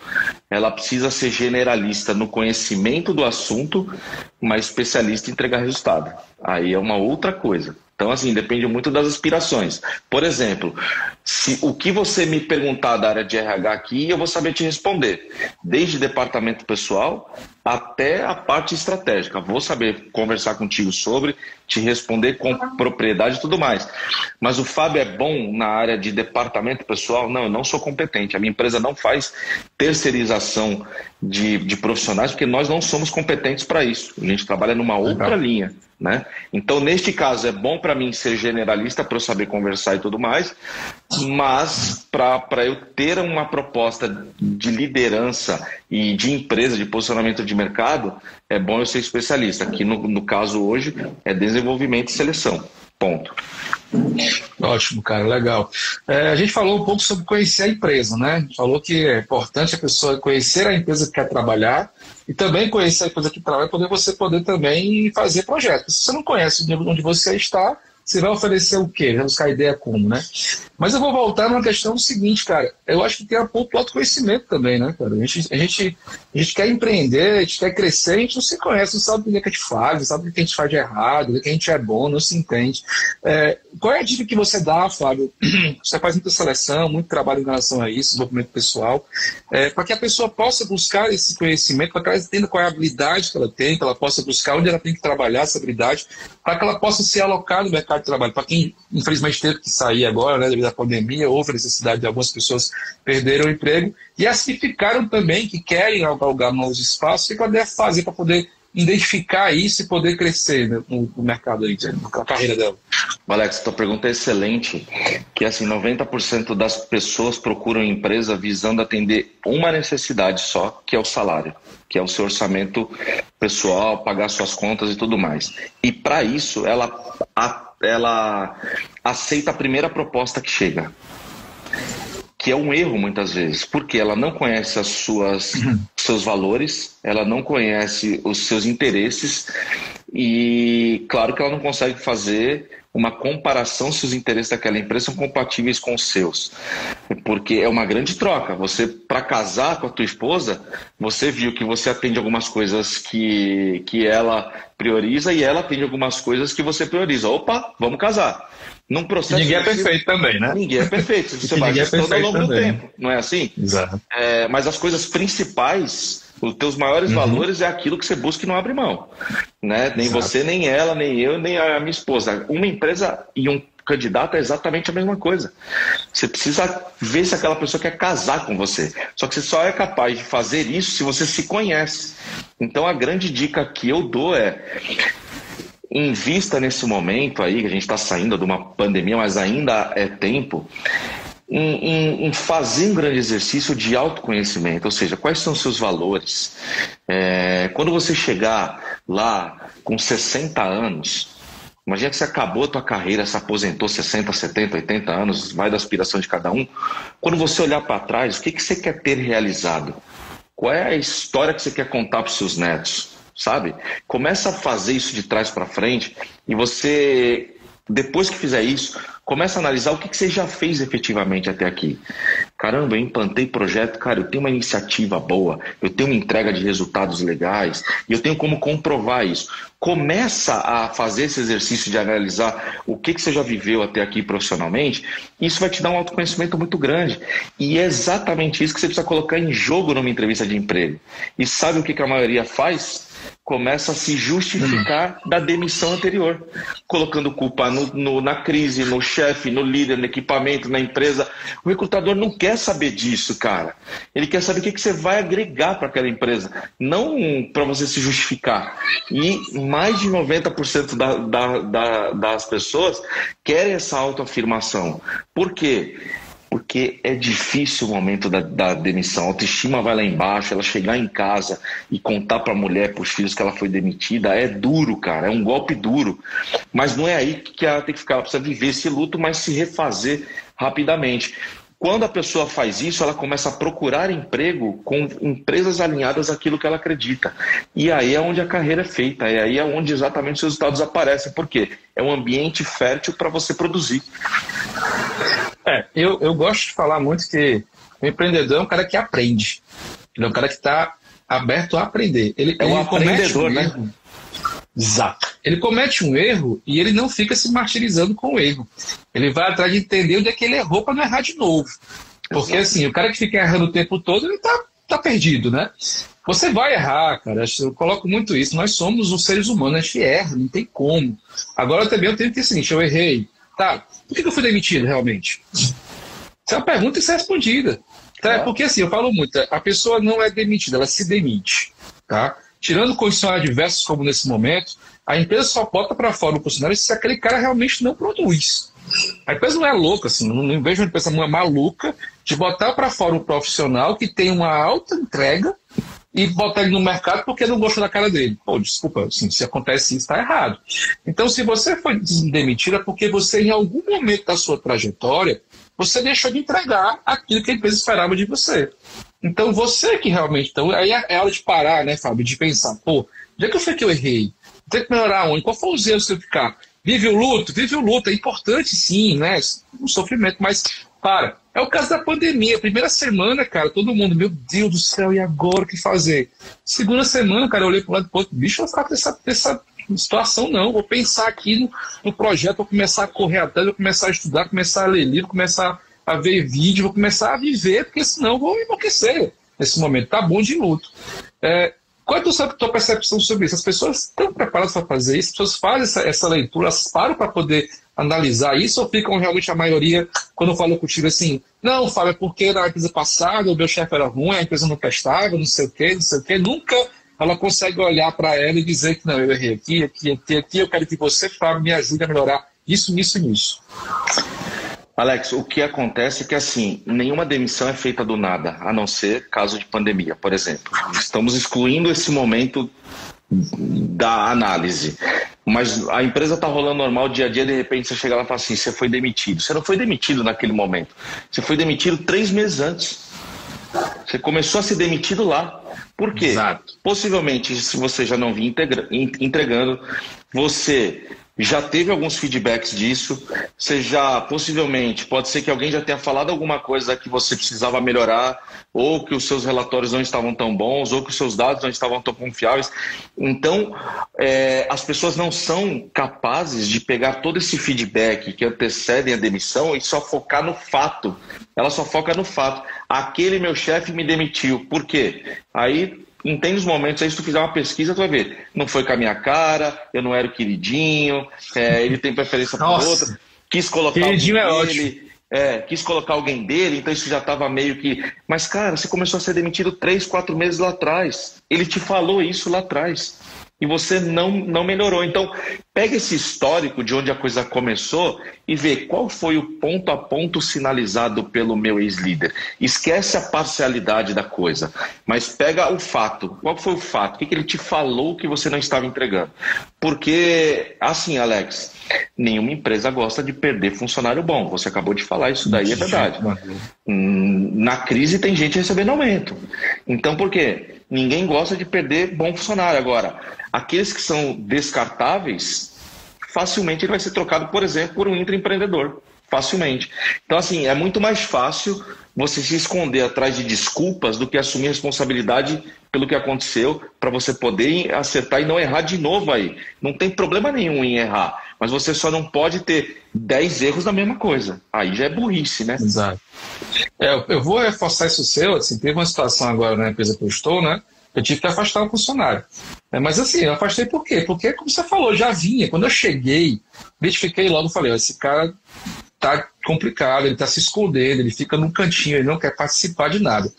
S2: ela precisa ser generalista no conhecimento do assunto, mas especialista em entregar resultado. Aí é uma outra coisa. Então, assim, depende muito das aspirações. Por exemplo, se o que você me perguntar da área de RH aqui, eu vou saber te responder. Desde departamento pessoal até a parte estratégica. Vou saber conversar contigo sobre, te responder com propriedade e tudo mais. Mas o Fábio é bom na área de departamento pessoal? Não, eu não sou competente. A minha empresa não faz terceirização de, de profissionais, porque nós não somos competentes para isso. A gente trabalha numa outra Legal. linha. Né? Então, neste caso, é bom para mim ser generalista para eu saber conversar e tudo mais, mas para eu ter uma proposta de liderança e de empresa, de posicionamento de mercado, é bom eu ser especialista. Aqui no, no caso hoje é desenvolvimento e seleção. Ponto.
S1: Ótimo, cara, legal. É, a gente falou um pouco sobre conhecer a empresa, né? Falou que é importante a pessoa conhecer a empresa que quer trabalhar e também conhecer a empresa que trabalha, poder você poder também fazer projetos. Se você não conhece onde você está, você vai oferecer o quê? Vai buscar ideia como, né? Mas eu vou voltar numa questão do seguinte, cara. Eu acho que tem a do autoconhecimento também, né, cara? A gente, a, gente, a gente quer empreender, a gente quer crescer, a gente não se conhece, não sabe o que a gente faz, não sabe o que a gente faz de errado, o que a gente é bom, não se entende. É, qual é a dica que você dá, Fábio? (clears throat) Você faz muita seleção, muito trabalho em relação a isso, desenvolvimento pessoal, é, para que a pessoa possa buscar esse conhecimento, para que ela entenda qual é a habilidade que ela tem, que ela possa buscar onde ela tem que trabalhar essa habilidade, para que ela possa se alocar no mercado de trabalho. Para quem, infelizmente, teve que sair agora, né, devido à pandemia, houve necessidade de algumas pessoas perderem o emprego, e as que ficaram também, que querem galgar novos espaços, ela deve fazer para poder identificar isso e poder crescer né, no, no, mercado aí, na carreira dela?
S2: Alex, tua pergunta é excelente, que assim, 90% das pessoas procuram empresa visando atender uma necessidade só, que é o salário, que é o seu orçamento pessoal, pagar suas contas e tudo mais. E para isso, ela, ela aceita a primeira proposta que chega que é um erro muitas vezes, porque ela não conhece as suas uhum. seus valores, ela não conhece os seus interesses e claro que ela não consegue fazer uma comparação se os interesses daquela empresa são compatíveis com os seus. Porque é uma grande troca. Você, para casar com a tua esposa, você viu que você atende algumas coisas que, que ela prioriza e ela atende algumas coisas que você prioriza. Opa, vamos casar.
S1: Num processo ninguém é perfeito também, né?
S2: Ninguém é perfeito. (laughs) Você vai ajustando é ao longo também. do tempo, não é assim?
S1: Exato.
S2: É, mas as coisas principais, os teus maiores uhum. valores é aquilo que você busca e não abre mão. Né? Nem Exato. você, nem ela, nem eu, nem a minha esposa. Uma empresa e um candidato é exatamente a mesma coisa. Você precisa ver se aquela pessoa quer casar com você. Só que você só é capaz de fazer isso se você se conhece. Então a grande dica que eu dou é invista nesse momento aí, que a gente está saindo de uma pandemia, mas ainda é tempo, em, fazer um grande exercício de autoconhecimento, ou seja, quais são os seus valores. É, quando você chegar lá com 60 anos, imagina que você acabou a tua carreira, se aposentou 60, 70, 80 anos, vai da aspiração de cada um. Quando você olhar para trás, o que, que você quer ter realizado? Qual é a história que você quer contar para os seus netos? sabe? Começa a fazer isso de trás para frente e você, depois que fizer isso, começa a analisar o que, que você já fez efetivamente até aqui. Caramba, eu implantei projeto, cara, eu tenho uma iniciativa boa, eu tenho uma entrega de resultados legais e eu tenho como comprovar isso. Começa a fazer esse exercício de analisar o que, que você já viveu até aqui profissionalmente, isso vai te dar um autoconhecimento muito grande. E é exatamente isso que você precisa colocar em jogo numa entrevista de emprego. E sabe o que, que a maioria faz? Começa a se justificar da demissão anterior, colocando culpa no, no, na crise, no chefe, no líder, no equipamento, na empresa. O recrutador não quer saber disso, cara. Ele quer saber o que, que você vai agregar para aquela empresa, não para você se justificar. E mais de 90% da, da, da, das pessoas querem essa autoafirmação. Por quê? porque é difícil o momento da, da, demissão. A autoestima vai lá embaixo, ela chegar em casa e contar para a mulher, para os filhos que ela foi demitida, é duro, cara, é um golpe duro. Mas não é aí que ela tem que ficar, ela precisa viver esse luto, mas se refazer rapidamente. Quando a pessoa faz isso, ela começa a procurar emprego com empresas alinhadas àquilo que ela acredita. E aí é onde a carreira é feita, é aí é onde exatamente os resultados aparecem. Por quê? É um ambiente fértil para você produzir.
S1: É, eu, eu gosto de falar muito que o empreendedor é um cara que aprende. Ele é um cara que está aberto a aprender. Ele,
S2: é um ele aprendedor, um né?
S1: Exato. Ele comete um erro e ele não fica se martirizando com o erro. Ele vai atrás de entender onde é que ele errou para não errar de novo. Porque Exato. assim, o cara que fica errando o tempo todo, ele tá, tá perdido, né? Você vai errar, cara. Eu coloco muito isso. Nós somos os seres humanos, a gente erra, não tem como. Agora também eu tenho que seguinte: eu errei. Tá, por que eu fui demitido realmente? Isso é uma pergunta e isso é respondida. Tá? É. Porque assim, eu falo muito, a pessoa não é demitida, ela se demite. Tá? Tirando condições adversas como nesse momento, a empresa só bota para fora o funcionário se aquele cara realmente não produz. A empresa não é louca, assim, não, não vejo uma empresa maluca de botar para fora um profissional que tem uma alta entrega e botar ele no mercado porque não gostou da cara dele. Pô, desculpa, assim, se acontece isso, está errado. Então, se você foi demitido, é porque você, em algum momento da sua trajetória, você deixou de entregar aquilo que a empresa esperava de você. Então, você que realmente. Então, aí é hora de parar, né, Fábio, de pensar, pô, onde é que foi que eu errei? Tem que melhorar onde? Qual foi os erros que eu ficar? Vive o luto, vive o luto, é importante sim, né? Um sofrimento, mas para. É o caso da pandemia. Primeira semana, cara, todo mundo, meu Deus do céu, e agora o que fazer? Segunda semana, cara, eu olhei para o lado do outro, bicho, eu vou ficar nessa, nessa situação, não. Vou pensar aqui no, no, projeto, vou começar a correr atrás, vou começar a estudar, começar a ler livro, começar a ver vídeo, vou começar a viver, porque senão eu vou enlouquecer nesse momento. Tá bom de luto. É, qual é a tua percepção sobre isso? As pessoas estão preparadas para fazer isso? As pessoas fazem essa, essa leitura, elas param para poder analisar isso ou ficam realmente a maioria, quando eu falo contigo assim, não, Fábio, é porque na empresa passada o meu chefe era ruim, a empresa não prestava, não sei o quê, não sei o quê, nunca ela consegue olhar para ela e dizer que não, eu errei aqui, aqui, aqui, aqui, eu quero que você, Fábio, me ajude a melhorar isso, nisso e nisso.
S2: Alex, o que acontece é que assim, nenhuma demissão é feita do nada, a não ser caso de pandemia, por exemplo. Estamos excluindo esse momento da análise. Mas a empresa está rolando normal dia a dia, de repente você chega lá e fala assim: você foi demitido. Você não foi demitido naquele momento. Você foi demitido três meses antes. Você começou a ser demitido lá. Por quê? Exato. Possivelmente, se você já não vinha entregando, você já teve alguns feedbacks disso. Você já, possivelmente, pode ser que alguém já tenha falado alguma coisa que você precisava melhorar, ou que os seus relatórios não estavam tão bons, ou que os seus dados não estavam tão confiáveis. Então, é, as pessoas não são capazes de pegar todo esse feedback que antecedem a demissão e só focar no fato. Ela só foca no fato. Aquele meu chefe me demitiu. Por quê? Aí entende os momentos aí, se tu fizer uma pesquisa, tu vai ver. Não foi com a minha cara, eu não era o queridinho, é, ele tem preferência por outra. Quis colocar
S1: queridinho é ótimo.
S2: É, quis colocar alguém dele, então isso já estava meio que. Mas, cara, você começou a ser demitido três, quatro meses lá atrás. Ele te falou isso lá atrás e você não, não melhorou. Então, pega esse histórico de onde a coisa começou e vê qual foi o ponto a ponto sinalizado pelo meu ex-líder. Esquece a parcialidade da coisa, mas pega o fato. Qual foi o fato? O que, que ele te falou que você não estava entregando? Porque, assim, Alex, nenhuma empresa gosta de perder funcionário bom. Você acabou de falar, isso daí é verdade. Hum, na crise tem gente recebendo aumento. Então, por quê? Ninguém gosta de perder bom funcionário. Agora, aqueles que são descartáveis, facilmente ele vai ser trocado, por exemplo, por um intraempreendedor. Facilmente. Então, assim, é muito mais fácil você se esconder atrás de desculpas do que assumir responsabilidade pelo que aconteceu para você poder acertar e não errar de novo aí. Não tem problema nenhum em errar, mas você só não pode ter 10 erros na mesma coisa. Aí já é burrice, né?
S1: Exato. É, eu vou reforçar isso seu, assim, teve uma situação agora na empresa que eu estou, né? Eu tive que afastar um funcionário. É, mas assim, eu afastei por quê? Porque, como você falou, já vinha. Quando eu cheguei, identifiquei logo, falei, esse cara tá complicado, ele tá se escondendo, ele fica num cantinho, ele não quer participar de nada.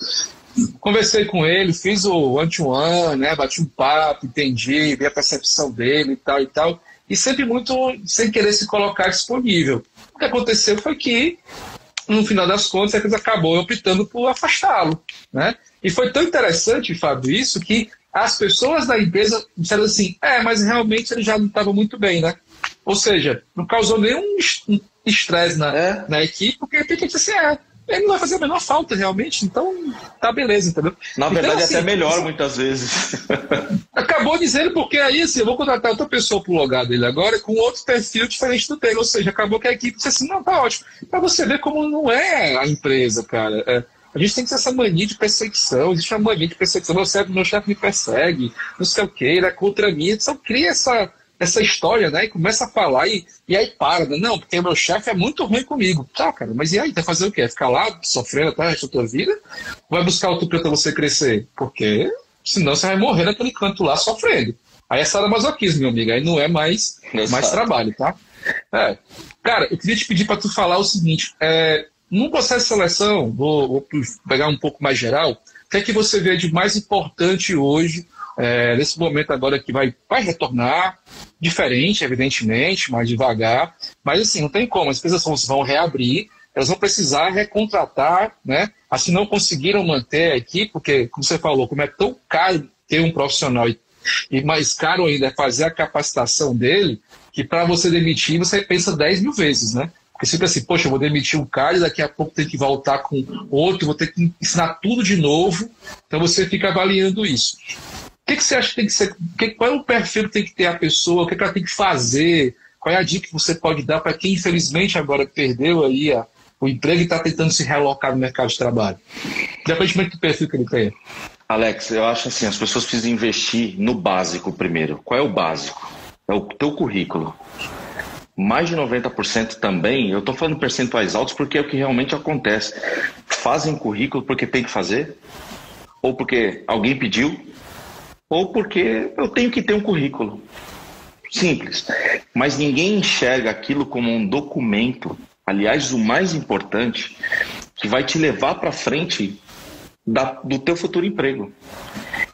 S1: Conversei com ele, fiz o one-to-one, né, bati um papo, entendi, vi a percepção dele e tal e tal, e sempre muito sem querer se colocar disponível. O que aconteceu foi que, no final das contas, a coisa acabou optando por afastá-lo, né? E foi tão interessante, Fábio, isso, que as pessoas da empresa disseram assim: é, mas realmente ele já não estava muito bem, né? Ou seja, não causou nenhum estresse na, é. na equipe, porque tem que assim: é, ele não vai fazer a menor falta realmente, então tá beleza, entendeu?
S2: Na
S1: então,
S2: verdade, assim, até melhor muitas vezes. (laughs)
S1: Acabou dizendo porque aí assim, eu vou contratar outra pessoa pro lugar dele agora com outro perfil diferente do dele, ou seja, acabou que a equipe disse assim: não, tá ótimo. Pra você ver como não é a empresa, cara. É, a gente tem que ter essa mania de perseguição, existe uma mania de perseguição, meu chefe, meu chefe me persegue, não sei o que, ele é contra mim, então cria essa, essa história, né? E começa a falar e, e aí para, né? Não, porque meu chefe é muito ruim comigo. Tá, cara, mas e aí? Vai fazer o quê? Ficar lá sofrendo até o resto da tua vida? Vai buscar outro canto pra você crescer? Porque senão você vai morrer naquele canto lá sofrendo. Aí é sadomasoquismo, meu amigo. Aí não é mais, mais trabalho, tá? É. Cara, eu queria te pedir para tu falar o seguinte: é, no processo de seleção, vou, vou, pegar um pouco mais geral, o que é que você vê de mais importante hoje, é, nesse momento agora que vai, vai retornar, diferente, evidentemente, mais devagar, mas assim, não tem como, as empresas vão reabrir, elas vão precisar recontratar, né? Assim, não conseguiram manter a equipe, porque, como você falou, como é tão caro ter um profissional e, e mais caro ainda é fazer a capacitação dele, que para você demitir, você pensa 10 mil vezes, né? Porque sempre assim, poxa, eu vou demitir um cara e daqui a pouco tem que voltar com outro, vou ter que ensinar tudo de novo. Então você fica avaliando isso. Que, que você acha que tem que ser? Que, qual é o perfil que tem que ter a pessoa? O que, que ela tem que fazer? Qual é a dica que você pode dar para quem, infelizmente, agora perdeu aí a, o emprego e está tentando se realocar no mercado de trabalho? Independentemente do perfil que ele tenha.
S2: Alex, eu acho assim, as pessoas precisam investir no básico primeiro. Qual é o básico? É o teu currículo mais de 90% também, eu estou falando percentuais altos porque é o que realmente acontece. Fazem currículo porque tem que fazer, ou porque alguém pediu, ou porque eu tenho que ter um currículo. Simples. Mas ninguém enxerga aquilo como um documento, aliás, o mais importante, que vai te levar para frente da, do teu futuro emprego.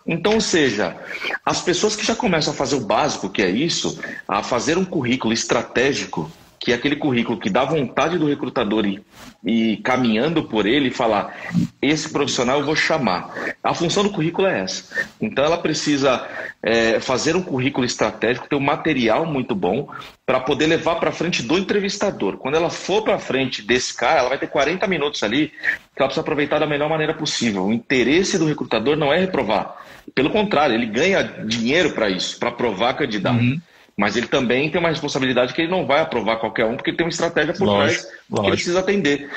S2: Então, ou seja, as pessoas que já começam a fazer o básico, que é isso, a fazer um currículo estratégico, que é aquele currículo que dá vontade do recrutador ir, caminhando por ele e falar: esse profissional eu vou chamar. A função do currículo é essa. Então, ela precisa é, fazer um currículo estratégico, ter um material muito bom para poder levar para frente do entrevistador. Quando ela for para frente desse cara, ela vai ter 40 minutos ali que ela precisa aproveitar da melhor maneira possível. O interesse do recrutador não é reprovar. Pelo contrário, ele ganha dinheiro para isso, para provar candidato. Uhum. Mas ele também tem uma responsabilidade que ele não vai aprovar qualquer um, porque ele tem uma estratégia por lógico, trás lógico. que ele precisa atender.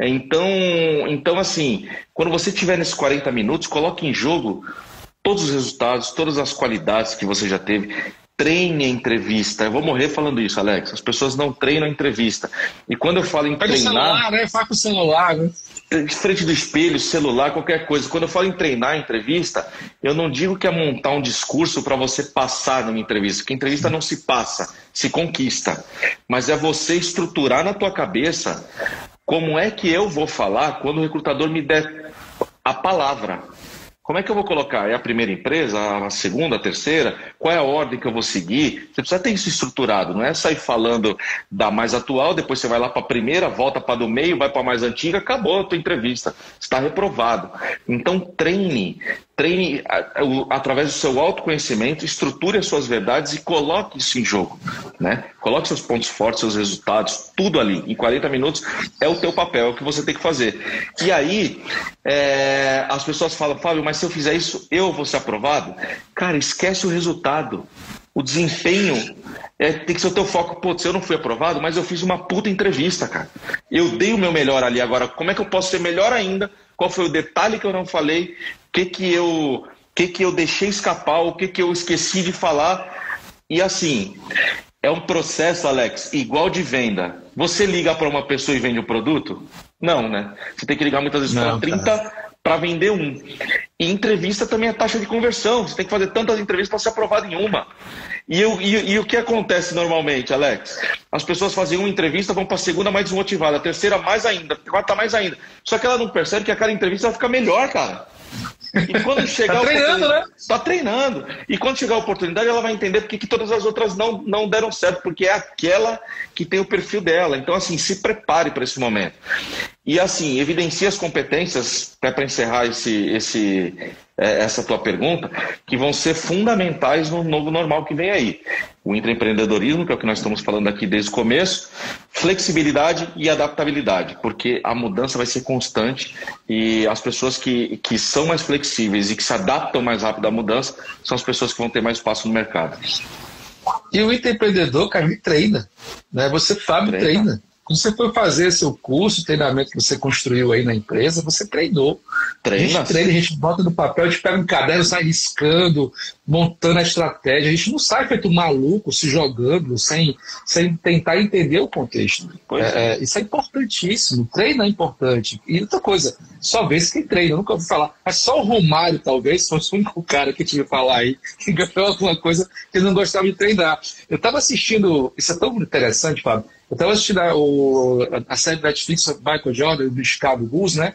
S2: Então, então, assim, quando você tiver nesses 40 minutos, coloque em jogo todos os resultados, todas as qualidades que você já teve. Treine a entrevista. Eu vou morrer falando isso, Alex. As pessoas não treinam a entrevista. E quando eu falo em Pega treinar.
S1: Celular, né? Faz com o celular, né?
S2: frente do espelho, celular, qualquer coisa. Quando eu falo em treinar a entrevista, eu não digo que é montar um discurso para você passar numa entrevista, porque entrevista não se passa, se conquista. Mas é você estruturar na tua cabeça como é que eu vou falar quando o recrutador me der a palavra. Como é que eu vou colocar? É a primeira empresa, a segunda, a terceira? Qual é a ordem que eu vou seguir? Você precisa ter isso estruturado, não é sair falando da mais atual, depois você vai lá para a primeira, volta para do meio, vai para a mais antiga, acabou a tua entrevista. Está reprovado. Então treine, treine através do seu autoconhecimento, estruture as suas verdades e coloque isso em jogo. Né? Coloque seus pontos fortes, seus resultados, tudo ali. Em 40 minutos é o teu papel, é o que você tem que fazer. E aí, é, as pessoas falam, Fábio, mas se eu fizer isso, eu vou ser aprovado? Cara, esquece o resultado. O desempenho é, tem que ser o teu foco. Pô, se eu não fui aprovado, mas eu fiz uma puta entrevista, cara. Eu dei o meu melhor ali. Agora, como é que eu posso ser melhor ainda? Qual foi o detalhe que eu não falei? que que eu que que eu deixei escapar, o que que eu esqueci de falar. E assim, é um processo, Alex, igual de venda. Você liga para uma pessoa e vende o um produto? Não, né? Você tem que ligar muitas vezes para 30 para vender um. E entrevista também é taxa de conversão. Você tem que fazer tantas entrevistas para ser aprovado em uma. E, eu, e, e, o que acontece normalmente, Alex? As pessoas fazem uma entrevista, vão para a segunda mais desmotivada, a terceira mais ainda, a quarta mais ainda. Só que ela não percebe que aquela entrevista vai ficar melhor, cara. E quando chegar
S1: tá treinando, né?
S2: Tá treinando. E quando chegar a oportunidade, ela vai entender porque que todas as outras não, não deram certo, porque é aquela que tem o perfil dela. Então, assim, se prepare para esse momento. E assim, evidencie as competências, para encerrar esse, esse, essa tua pergunta, que vão ser fundamentais no novo normal que vem aí. O intraempreendedorismo, que é o que nós estamos falando aqui desde o começo, flexibilidade e adaptabilidade, porque a mudança vai ser constante e as pessoas que, que são mais flexíveis e que se adaptam mais rápido à mudança são as pessoas que vão ter mais espaço no mercado.
S1: E o intraempreendedor, cara, ele treina. Né? Você, Fábio, treina. treina. Quando você foi fazer seu curso, treinamento que você construiu aí na empresa, você treinou. Treina. A gente treina, a gente bota no papel, a gente pega um caderno, sai riscando, montando a estratégia. A gente não sai feito maluco, se jogando, sem, sem tentar entender o contexto. É, é. É, isso é importantíssimo. Treino é importante. E outra coisa, só vê se quem treina. Eu nunca ouvi falar. Mas só o Romário, talvez, fosse o único cara que tinha que falar aí, (laughs) que ganhou alguma coisa que não gostava de treinar. Eu estava assistindo, isso é tão interessante, Fábio. Estava assistindo a, o, a série da Netflix Michael Jordan do Chicago Bulls, né?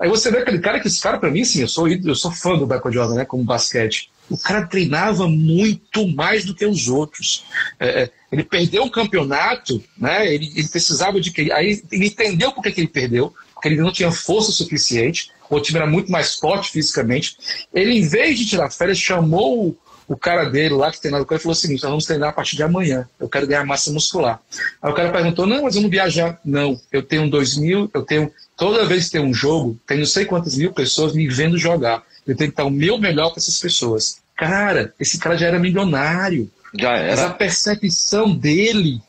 S1: Aí você vê aquele cara que esse cara, para mim, sim, eu sou, eu sou fã do Michael Jordan, né? Como basquete. O cara treinava muito mais do que os outros. É, é ele perdeu um campeonato, né? Ele, ele, precisava de que. Aí ele entendeu por que, que ele perdeu, porque ele não tinha força suficiente, o time era muito mais forte fisicamente. Ele, em vez de tirar férias, chamou o cara dele lá que treinava com ele falou o seguinte: nós vamos treinar a partir de amanhã. Eu quero ganhar massa muscular. Aí o cara perguntou: não, mas vamos viajar. Não, eu tenho dois mil, eu tenho. Toda vez que tem um jogo, tem não sei quantas mil pessoas me vendo jogar. Eu tenho que dar o meu melhor para essas pessoas. Cara, esse cara já era milionário.
S2: Já era.
S1: Mas a percepção dele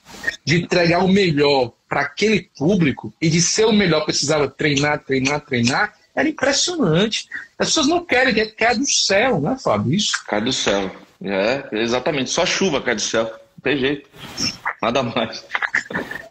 S1: de entregar o melhor para aquele público e de ser o melhor precisava treinar, treinar, treinar era impressionante. As pessoas não querem, quer cai do céu, né, Fábio? Isso.
S2: Cai do céu. É, exatamente. Só chuva cai do céu. Não tem jeito. Nada mais.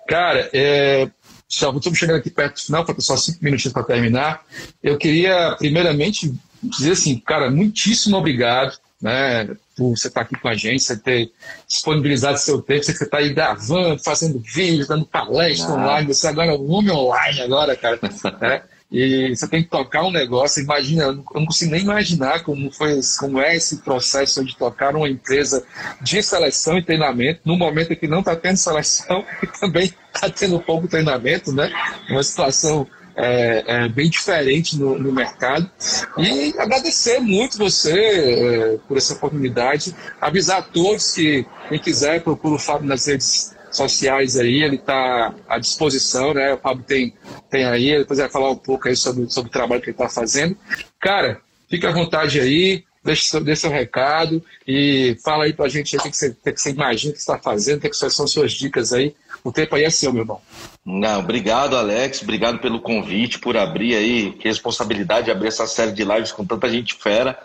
S1: Cara, é, já estamos chegando aqui perto do final, falta só cinco minutinhos para terminar. Eu queria, primeiramente, dizer assim, cara, muitíssimo obrigado né, por você estar aqui com a gente, você ter disponibilizado seu tempo, você está aí gravando, fazendo vídeos, dando palestra ah. online, você agora é um homem online agora, cara. Né? E você tem que tocar um negócio, imagina, eu não consigo nem imaginar como, foi, como é esse processo de tocar uma empresa de seleção e treinamento, no momento que não está tendo seleção (laughs) e também está tendo pouco treinamento, né? Uma situação é, é, bem diferente no, no, mercado. E agradecer muito você é, por essa oportunidade. Avisar a todos que quem quiser procura o Fábio nas redes sociais aí, ele está à disposição, né? O Fábio tem, tem aí, depois vai falar um pouco aí sobre, sobre o trabalho que ele está fazendo. Cara, fica à vontade aí, deixe seu, seu recado e fala aí pra gente o que, que, você, que você imagina que está fazendo, que, que são suas dicas aí. O tempo aí é seu, meu irmão.
S2: Não, obrigado, Alex. Obrigado pelo convite, por abrir aí. Que responsabilidade de abrir essa série de lives com tanta gente fera.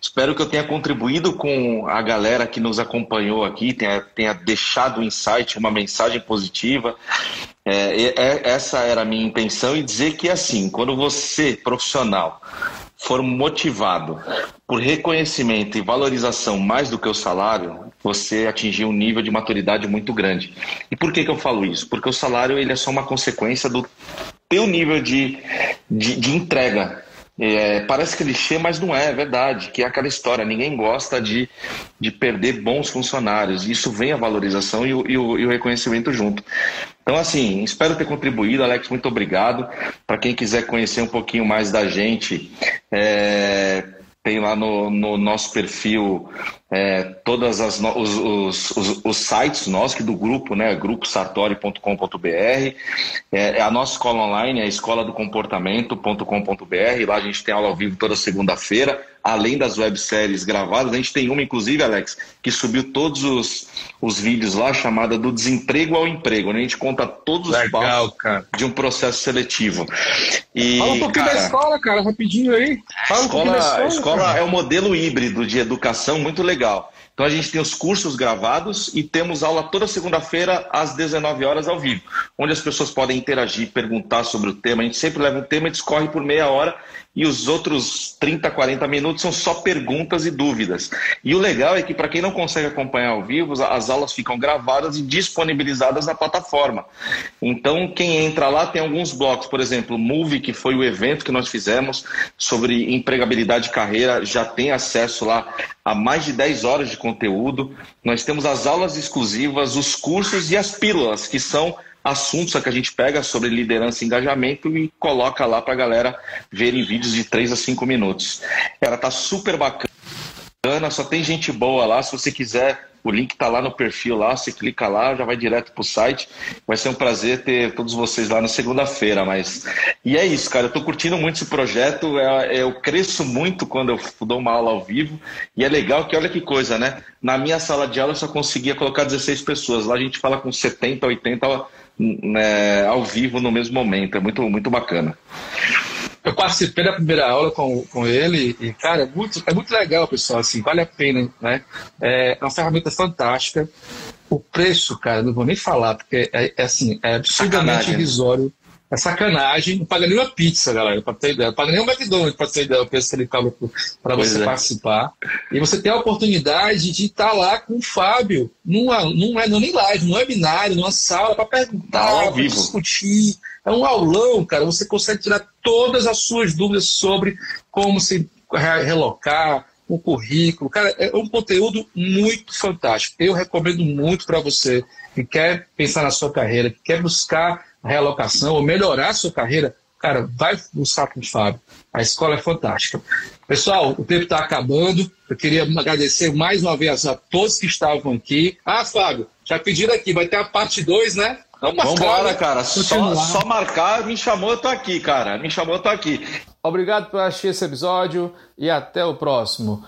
S2: Espero que eu tenha contribuído com a galera que nos acompanhou aqui, tenha, tenha deixado um insight, uma mensagem positiva. É, é, essa era a minha intenção e dizer que assim, quando você, profissional, for motivado por reconhecimento e valorização mais do que o salário, você atingir um nível de maturidade muito grande. E por que, que eu falo isso? Porque o salário ele é só uma consequência do teu nível de, de, de entrega. É, parece clichê, mas não é, é verdade. Que é aquela história: ninguém gosta de, de perder bons funcionários. Isso vem a valorização e o, e o, e o reconhecimento junto. Então, assim, espero ter contribuído, Alex. Muito obrigado. Para quem quiser conhecer um pouquinho mais da gente, é, tem lá no, no nosso perfil é, todas as os, os, os, os, sites nossos que do grupo, né, gruposartori.com.br, é, a nossa escola online, é escola do comportamento.com.br, lá a gente tem aula ao vivo toda segunda-feira, além das webséries gravadas, a gente tem uma, inclusive, Alex, que subiu todos os, os vídeos lá, chamada do desemprego ao emprego, né? a gente conta todos os
S1: Legal, passos cara.
S2: de um processo seletivo.
S1: E, Fala um pouquinho cara, da escola, cara, rapidinho aí. Fala
S2: a escola, um escola, a escola é um modelo híbrido de educação muito legal legal. Então a gente tem os cursos gravados e temos aula toda segunda-feira às 19 horas ao vivo, onde as pessoas podem interagir, perguntar sobre o tema. A gente sempre leva um tema e discorre por meia hora e os outros 30, 40 minutos são só perguntas e dúvidas. E o legal é que, para quem não consegue acompanhar ao vivo, as aulas ficam gravadas e disponibilizadas na plataforma. Então, quem entra lá tem alguns blocos, por exemplo, o Move, que foi o evento que nós fizemos sobre empregabilidade e carreira, já tem acesso lá a mais de 10 horas de conteúdo. Nós temos as aulas exclusivas, os cursos e as pílulas, que são assuntos que a gente pega sobre liderança e engajamento e coloca lá para a galera ver em vídeos de 3 a 5 minutos. Ela tá super bacana, só tem gente boa lá. Se você quiser, o link está lá no perfil lá, você clica lá, já vai direto para o site. Vai ser um prazer ter todos vocês lá na segunda-feira. Mas e é isso, cara. Eu estou curtindo muito esse projeto. É, eu cresço muito quando eu dou uma aula ao vivo. E é legal que olha que coisa, né? Na minha sala de aula eu só conseguia colocar 16 pessoas. Lá a gente fala com 70, 80 né, ao vivo no mesmo momento. É muito, muito bacana.
S1: Eu participei da primeira aula com, com ele e, cara, é muito, é muito legal, pessoal. Assim, vale a pena, né? É uma ferramenta fantástica. O preço, cara, não vou nem falar, porque é, é assim, é absurdamente né? irrisório. É sacanagem, não paga nem uma pizza, galera, para ter ideia. Não paga nem um McDonald's para ter ideia o preço que ele cobra para você é. participar. E você tem a oportunidade de estar lá com o Fábio, numa, numa, não é nem live, num webinário, numa sala, para perguntar, para discutir. É um aulão, cara. Você consegue tirar todas as suas dúvidas sobre como se relocar, o currículo. Cara, é um conteúdo muito fantástico. Eu recomendo muito para você que quer pensar na sua carreira, que quer buscar realocação ou melhorar a sua carreira, cara, vai buscar com o Fábio. A escola é fantástica. Pessoal, o tempo está acabando. Eu queria agradecer mais uma vez a todos que estavam aqui. Ah, Fábio, já pediram aqui, vai ter a parte 2, né?
S2: Vamos embora, né? cara. Só, só, marcar, me chamou, eu tô aqui, cara. Me chamou, eu tô aqui.
S3: Obrigado por assistir esse episódio e até o próximo.